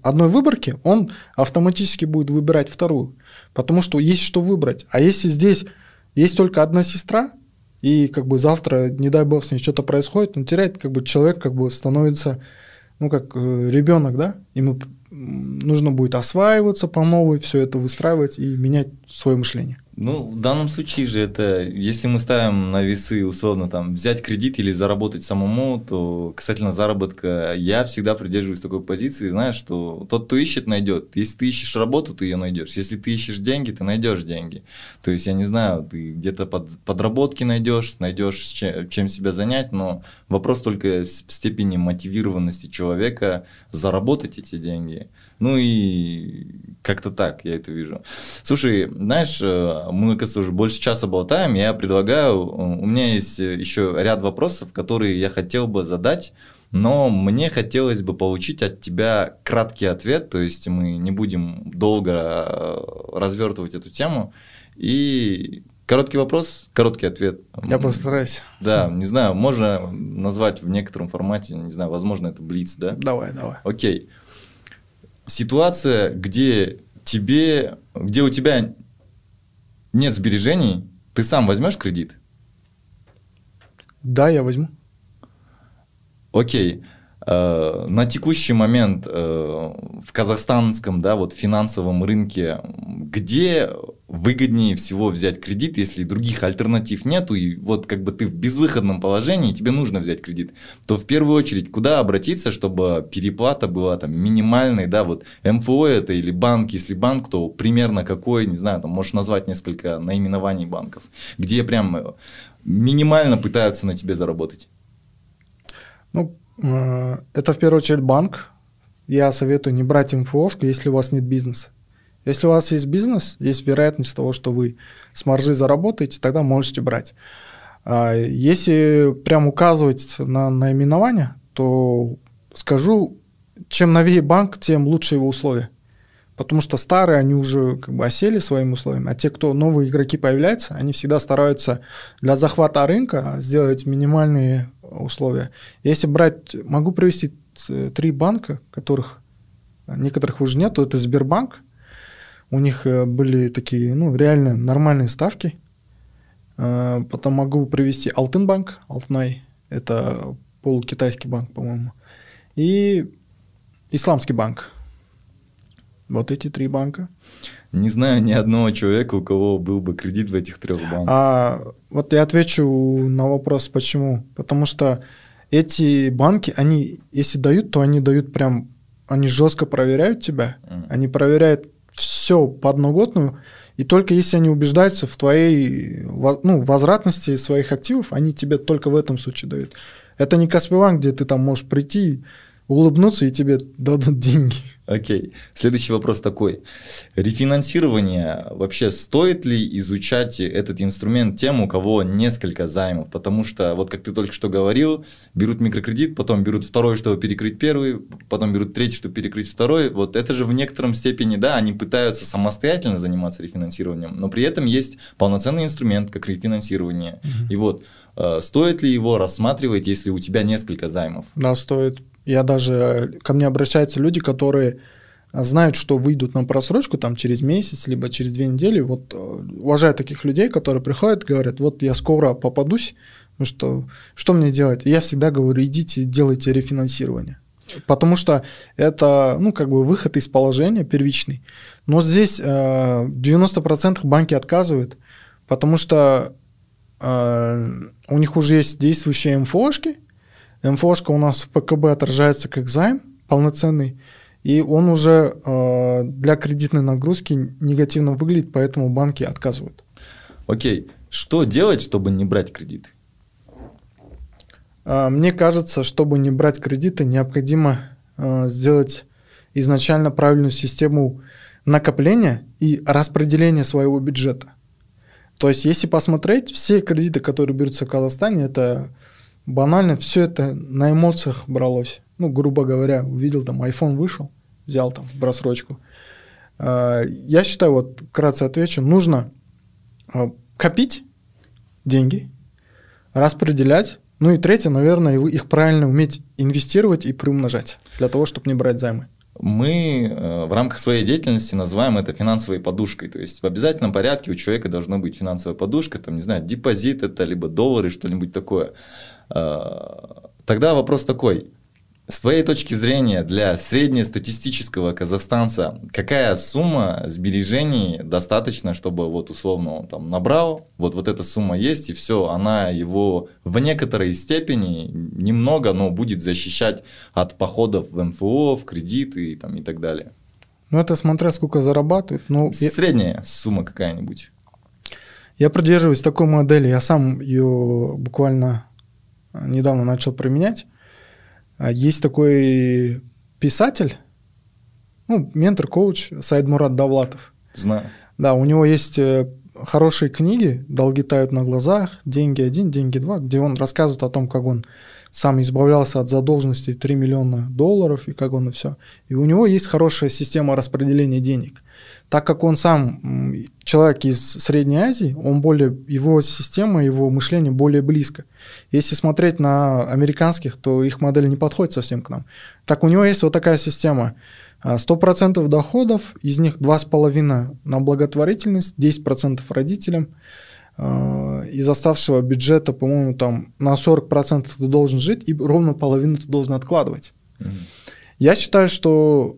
одной выборки, он автоматически будет выбирать вторую, потому что есть что выбрать. А если здесь есть только одна сестра, и как бы завтра, не дай бог, с ней что-то происходит, он теряет, как бы человек как бы становится, ну, как э, ребенок, да, ему нужно будет осваиваться по новой, все это выстраивать и менять свое мышление. Ну, в данном случае же это, если мы ставим на весы, условно, там, взять кредит или заработать самому, то касательно заработка, я всегда придерживаюсь такой позиции, знаешь, что тот, кто ищет, найдет. Если ты ищешь работу, ты ее найдешь. Если ты ищешь деньги, ты найдешь деньги. То есть, я не знаю, ты где-то под, подработки найдешь, найдешь чем, чем себя занять, но вопрос только в степени мотивированности человека заработать эти деньги. Ну и как-то так я это вижу. Слушай, знаешь, э, мы, кажется, уже больше часа болтаем. Я предлагаю, у меня есть еще ряд вопросов, которые я хотел бы задать, но мне хотелось бы получить от тебя краткий ответ, то есть мы не будем долго э, развертывать эту тему. И Короткий вопрос, короткий ответ. Я постараюсь. Да, не знаю, можно назвать в некотором формате, не знаю, возможно, это блиц, да? Давай, давай. Окей ситуация, где тебе, где у тебя нет сбережений, ты сам возьмешь кредит? Да, я возьму. Окей. Э, на текущий момент э, в казахстанском да, вот финансовом рынке, где выгоднее всего взять кредит, если других альтернатив нету, и вот как бы ты в безвыходном положении, тебе нужно взять кредит, то в первую очередь куда обратиться, чтобы переплата была там минимальной, да, вот МФО это или банк, если банк, то примерно какой, не знаю, там можешь назвать несколько наименований банков, где прям минимально пытаются на тебе заработать. Ну, это в первую очередь банк. Я советую не брать МФОшку, если у вас нет бизнеса. Если у вас есть бизнес, есть вероятность того, что вы с маржи заработаете, тогда можете брать. А если прям указывать на наименование, то скажу, чем новее банк, тем лучше его условия. Потому что старые, они уже как бы осели своими условиями, а те, кто новые игроки появляются, они всегда стараются для захвата рынка сделать минимальные условия. Если брать, могу привести три банка, которых некоторых уже нет, это Сбербанк, у них э, были такие, ну, реально нормальные ставки. Э, потом могу привести Алтынбанк, Алтнай, это полукитайский банк, по-моему. И Исламский банк. Вот эти три банка. Не знаю ни одного человека, у кого был бы кредит в этих трех банках. А, вот я отвечу на вопрос, почему. Потому что эти банки, они, если дают, то они дают прям, они жестко проверяют тебя. Mm. Они проверяют все подноготную, и только если они убеждаются в твоей ну, возвратности своих активов, они тебе только в этом случае дают. Это не Каспиванк, где ты там можешь прийти, улыбнутся и тебе дадут деньги. Окей. Следующий вопрос такой. Рефинансирование. Вообще стоит ли изучать этот инструмент тем, у кого несколько займов? Потому что, вот как ты только что говорил, берут микрокредит, потом берут второй, чтобы перекрыть первый, потом берут третий, чтобы перекрыть второй. Вот это же в некотором степени, да, они пытаются самостоятельно заниматься рефинансированием, но при этом есть полноценный инструмент, как рефинансирование. Угу. И вот, э, стоит ли его рассматривать, если у тебя несколько займов? Да, стоит. Я даже, ко мне обращаются люди, которые знают, что выйдут на просрочку там через месяц, либо через две недели. Вот э, уважаю таких людей, которые приходят, говорят, вот я скоро попадусь, ну что, что мне делать? Я всегда говорю, идите, делайте рефинансирование. Потому что это, ну, как бы выход из положения первичный. Но здесь э, 90% банки отказывают, потому что э, у них уже есть действующие МФОшки, МФОшка у нас в ПКБ отражается как займ полноценный, и он уже э, для кредитной нагрузки негативно выглядит, поэтому банки отказывают. Окей. Что делать, чтобы не брать кредит? Э, мне кажется, чтобы не брать кредиты, необходимо э, сделать изначально правильную систему накопления и распределения своего бюджета. То есть, если посмотреть, все кредиты, которые берутся в Казахстане, это банально все это на эмоциях бралось. Ну, грубо говоря, увидел там iPhone вышел, взял там в рассрочку. А, я считаю, вот вкратце отвечу, нужно а, копить деньги, распределять, ну и третье, наверное, их правильно уметь инвестировать и приумножать для того, чтобы не брать займы. Мы э, в рамках своей деятельности называем это финансовой подушкой. То есть в обязательном порядке у человека должна быть финансовая подушка, там, не знаю, депозит это, либо доллары, что-нибудь такое. А, тогда вопрос такой. С твоей точки зрения, для среднестатистического казахстанца, какая сумма сбережений достаточно, чтобы вот условно он там набрал, вот, вот эта сумма есть, и все, она его в некоторой степени, немного, но будет защищать от походов в МФО, в кредиты и, там, и так далее? Ну, это смотря сколько зарабатывает. Ну, Средняя я... сумма какая-нибудь. Я придерживаюсь такой модели, я сам ее буквально недавно начал применять. А есть такой писатель, ну, ментор, коуч Сайд Мурат Давлатов. Знаю. Да, у него есть э, хорошие книги «Долги тают на глазах», «Деньги один», «Деньги два», где он рассказывает о том, как он сам избавлялся от задолженности 3 миллиона долларов и как он и все. И у него есть хорошая система распределения денег – так как он сам человек из Средней Азии, он более, его система, его мышление более близко. Если смотреть на американских, то их модель не подходит совсем к нам. Так у него есть вот такая система. 100% доходов, из них 2,5% на благотворительность, 10% родителям. А, из оставшего бюджета, по-моему, там на 40% ты должен жить, и ровно половину ты должен откладывать. Mm-hmm. Я считаю, что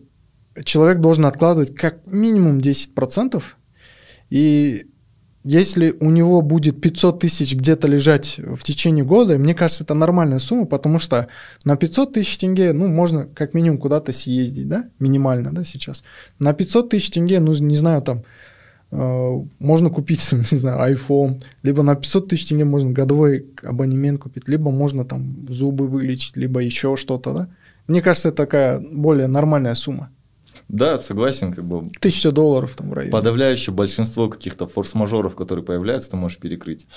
человек должен откладывать как минимум 10%, и если у него будет 500 тысяч где-то лежать в течение года, мне кажется, это нормальная сумма, потому что на 500 тысяч тенге, ну, можно как минимум куда-то съездить, да, минимально, да, сейчас. На 500 тысяч тенге, ну, не знаю, там, э, можно купить, [laughs] не знаю, iPhone, либо на 500 тысяч тенге можно годовой абонемент купить, либо можно там зубы вылечить, либо еще что-то, да. Мне кажется, это такая более нормальная сумма. Да, согласен, как бы. Тысяча долларов там в районе. Подавляющее большинство каких-то форс-мажоров, которые появляются, ты можешь перекрыть.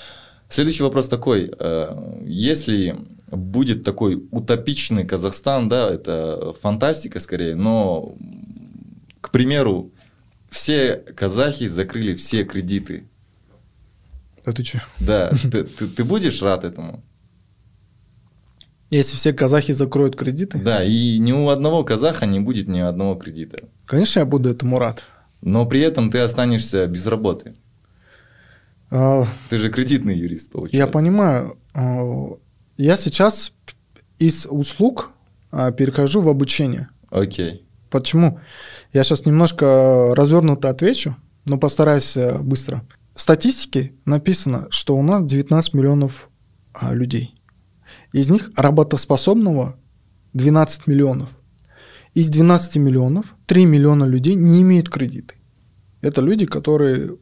Следующий вопрос такой. Э, если будет такой утопичный Казахстан, да, это фантастика скорее, но, к примеру, все казахи закрыли все кредиты. А ты что? Да, ты, ты, ты будешь рад этому? Если все казахи закроют кредиты? Да, и ни у одного казаха не будет ни одного кредита. Конечно, я буду этому рад. Но при этом ты останешься без работы. А, ты же кредитный юрист, получается. Я понимаю. А, я сейчас из услуг а, перехожу в обучение. Окей. Почему? Я сейчас немножко развернуто отвечу, но постараюсь э, быстро. В статистике написано, что у нас 19 миллионов людей. Из них работоспособного 12 миллионов. Из 12 миллионов 3 миллиона людей не имеют кредиты. Это люди, которые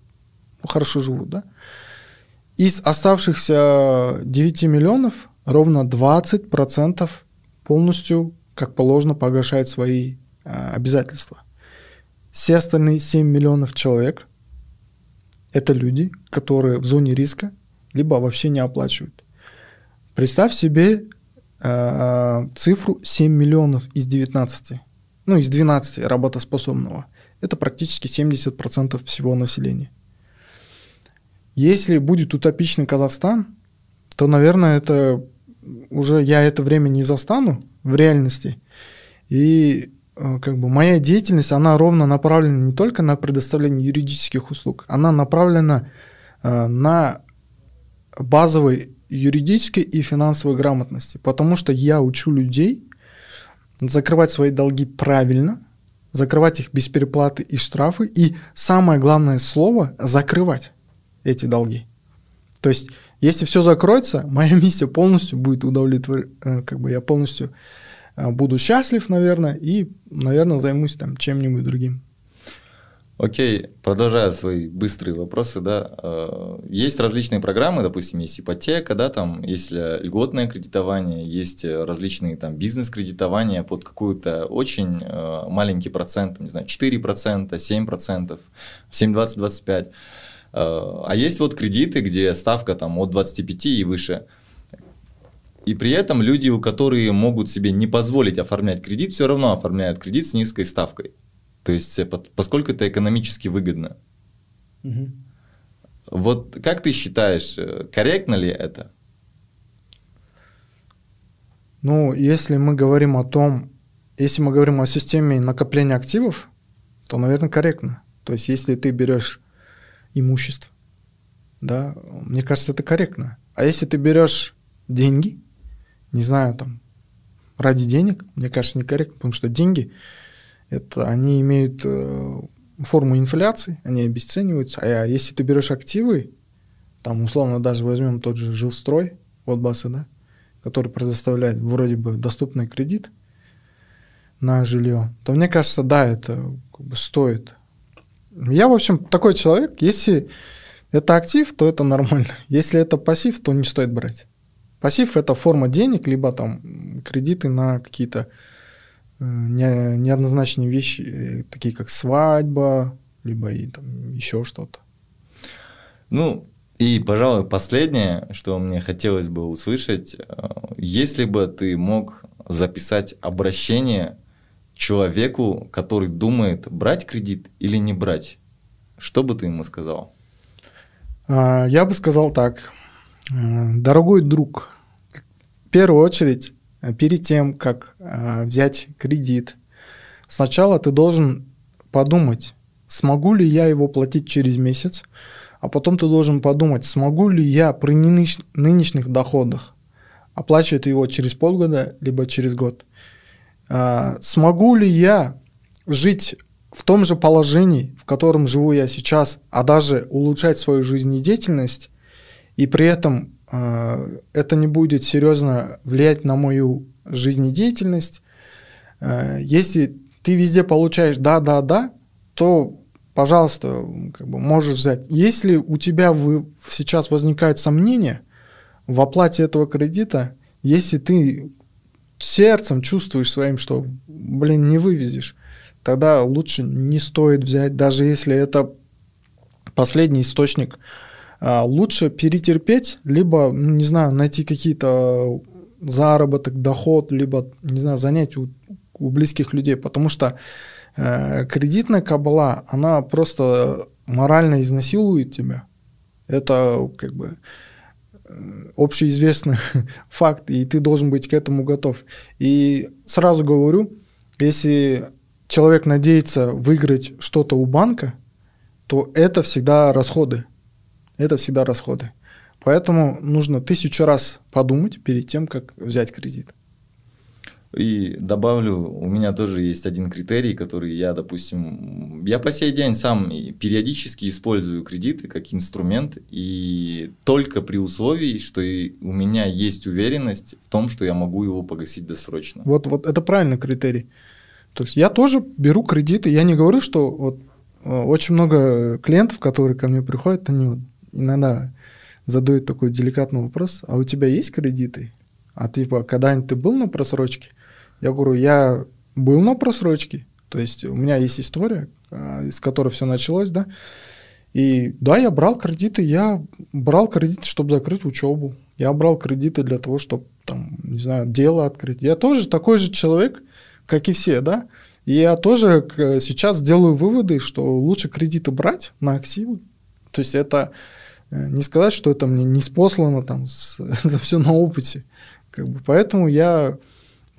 хорошо живут, да? Из оставшихся 9 миллионов ровно 20% полностью как положено, погашает свои а, обязательства. Все остальные 7 миллионов человек – это люди, которые в зоне риска, либо вообще не оплачивают. Представь себе э, цифру 7 миллионов из 19, ну, из 12 работоспособного. Это практически 70% всего населения. Если будет утопичный Казахстан, то, наверное, это уже я это время не застану в реальности. И э, как бы моя деятельность, она ровно направлена не только на предоставление юридических услуг, она направлена э, на базовой юридической и финансовой грамотности, потому что я учу людей закрывать свои долги правильно, закрывать их без переплаты и штрафы, и самое главное слово – закрывать эти долги. То есть, если все закроется, [laughs] моя миссия полностью будет удовлетворена, э, как бы я полностью э, буду счастлив, наверное, и, наверное, займусь там чем-нибудь другим. Окей, продолжая свои быстрые вопросы, да, э, есть различные программы, допустим, есть ипотека, да, там есть льготное кредитование, есть различные там бизнес-кредитования под какую-то очень маленький процент, не знаю, 4%, 7%, 7, 20, 25%. А есть вот кредиты, где ставка там от 25 и выше. И при этом люди, у которые могут себе не позволить оформлять кредит, все равно оформляют кредит с низкой ставкой. То есть, поскольку это экономически выгодно. Угу. Вот как ты считаешь, э, корректно ли это? Ну, если мы говорим о том, если мы говорим о системе накопления активов, то, наверное, корректно. То есть, если ты берешь имущество. Да, мне кажется, это корректно. А если ты берешь деньги, не знаю, там, ради денег, мне кажется, некорректно, потому что деньги, это они имеют э, форму инфляции, они обесцениваются. А если ты берешь активы, там, условно, даже возьмем тот же жилстрой, вот басы, да, который предоставляет вроде бы доступный кредит на жилье, то мне кажется, да, это как бы стоит я, в общем, такой человек. Если это актив, то это нормально. [laughs] Если это пассив, то не стоит брать. Пассив – это форма денег, либо там кредиты на какие-то не, неоднозначные вещи, э, такие как свадьба, либо и там еще что-то. Ну, и, пожалуй, последнее, что мне хотелось бы услышать, э, если бы ты мог записать обращение человеку, который думает, брать кредит или не брать, что бы ты ему сказал? А, я бы сказал так. Э, дорогой друг, в первую очередь, э, перед тем, как э, взять кредит, сначала ты должен подумать, смогу ли я его платить через месяц, а потом ты должен подумать, смогу ли я при нынешних доходах оплачивать его через полгода, либо через год. А, смогу ли я жить в том же положении, в котором живу я сейчас, а даже улучшать свою жизнедеятельность, и при этом э, это не будет серьезно влиять на мою жизнедеятельность. Э, если ты везде получаешь да, да, да, то, пожалуйста, как бы можешь взять. Если у тебя вы, сейчас возникают сомнения в оплате этого кредита, если ты сердцем чувствуешь своим, что, блин, не вывезешь, тогда лучше не стоит взять, даже если это последний источник. А, лучше перетерпеть, либо, ну, не знаю, найти какие-то заработок, доход, либо, не знаю, занять у, у близких людей, потому что э, кредитная кабала, она просто морально изнасилует тебя. Это как бы общеизвестный [laughs] факт, и ты должен быть к этому готов. И сразу говорю, если человек надеется выиграть что-то у банка, то это всегда расходы. Это всегда расходы. Поэтому нужно тысячу раз подумать перед тем, как взять кредит. И добавлю, у меня тоже есть один критерий, который я, допустим, я по сей день сам периодически использую кредиты как инструмент, и только при условии, что у меня есть уверенность в том, что я могу его погасить досрочно. Вот, вот это правильный критерий. То есть я тоже беру кредиты, я не говорю, что вот э, очень много клиентов, которые ко мне приходят, они вот иногда задают такой деликатный вопрос, а у тебя есть кредиты? А типа, когда-нибудь ты был на просрочке? Я говорю, я был на просрочке, то есть у меня есть история, а, из которой все началось, да. И да, я брал кредиты, я брал кредиты, чтобы закрыть учебу. Я брал кредиты для того, чтобы, там, не знаю, дело открыть. Я тоже такой же человек, как и все, да. И я тоже сейчас делаю выводы, что лучше кредиты брать на активы. То есть это э, не сказать, что это мне не спослано там, с, [laughs] это все на опыте. Как бы, поэтому я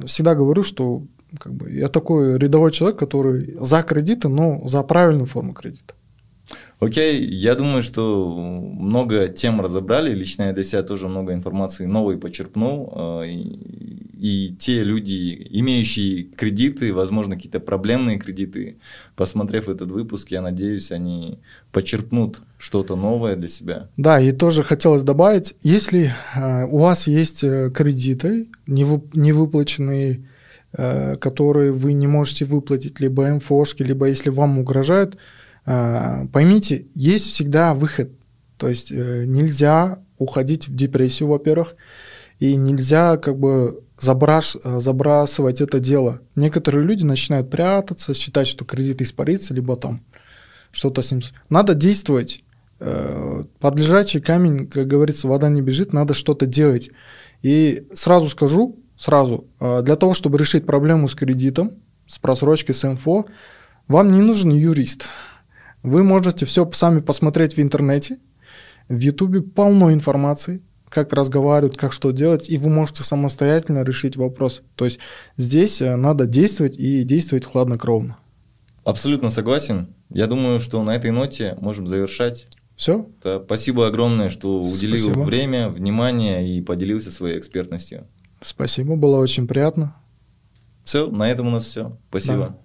всегда говорю, что как бы, я такой рядовой человек, который за кредиты, но за правильную форму кредита. Окей, я думаю, что много тем разобрали. Лично я для себя тоже много информации новой почерпнул. А, и, те люди, имеющие кредиты, возможно, какие-то проблемные кредиты, посмотрев этот выпуск, я надеюсь, они почерпнут что-то новое для себя. Да, и тоже хотелось добавить, если э, у вас есть э, кредиты, невыплаченные, э, которые вы не можете выплатить, либо МФОшки, либо если вам угрожают, поймите, есть всегда выход. То есть э, нельзя уходить в депрессию, во-первых, и нельзя как бы забраш, э, забрасывать это дело. Некоторые люди начинают прятаться, считать, что кредит испарится, либо там что-то с ним. Надо действовать. Э, под лежачий камень, как говорится, вода не бежит, надо что-то делать. И сразу скажу, сразу, для того, чтобы решить проблему с кредитом, с просрочкой, с инфо, вам не нужен юрист. Вы можете все сами посмотреть в интернете. В Ютубе полно информации, как разговаривают, как что делать, и вы можете самостоятельно решить вопрос. То есть здесь э, надо действовать и действовать хладнокровно. Абсолютно согласен. Я думаю, что на этой ноте можем завершать. Все? Да, спасибо огромное, что уделил спасибо. время, внимание и поделился своей экспертностью. Спасибо, было очень приятно. Все, на этом у нас все. Спасибо. Да.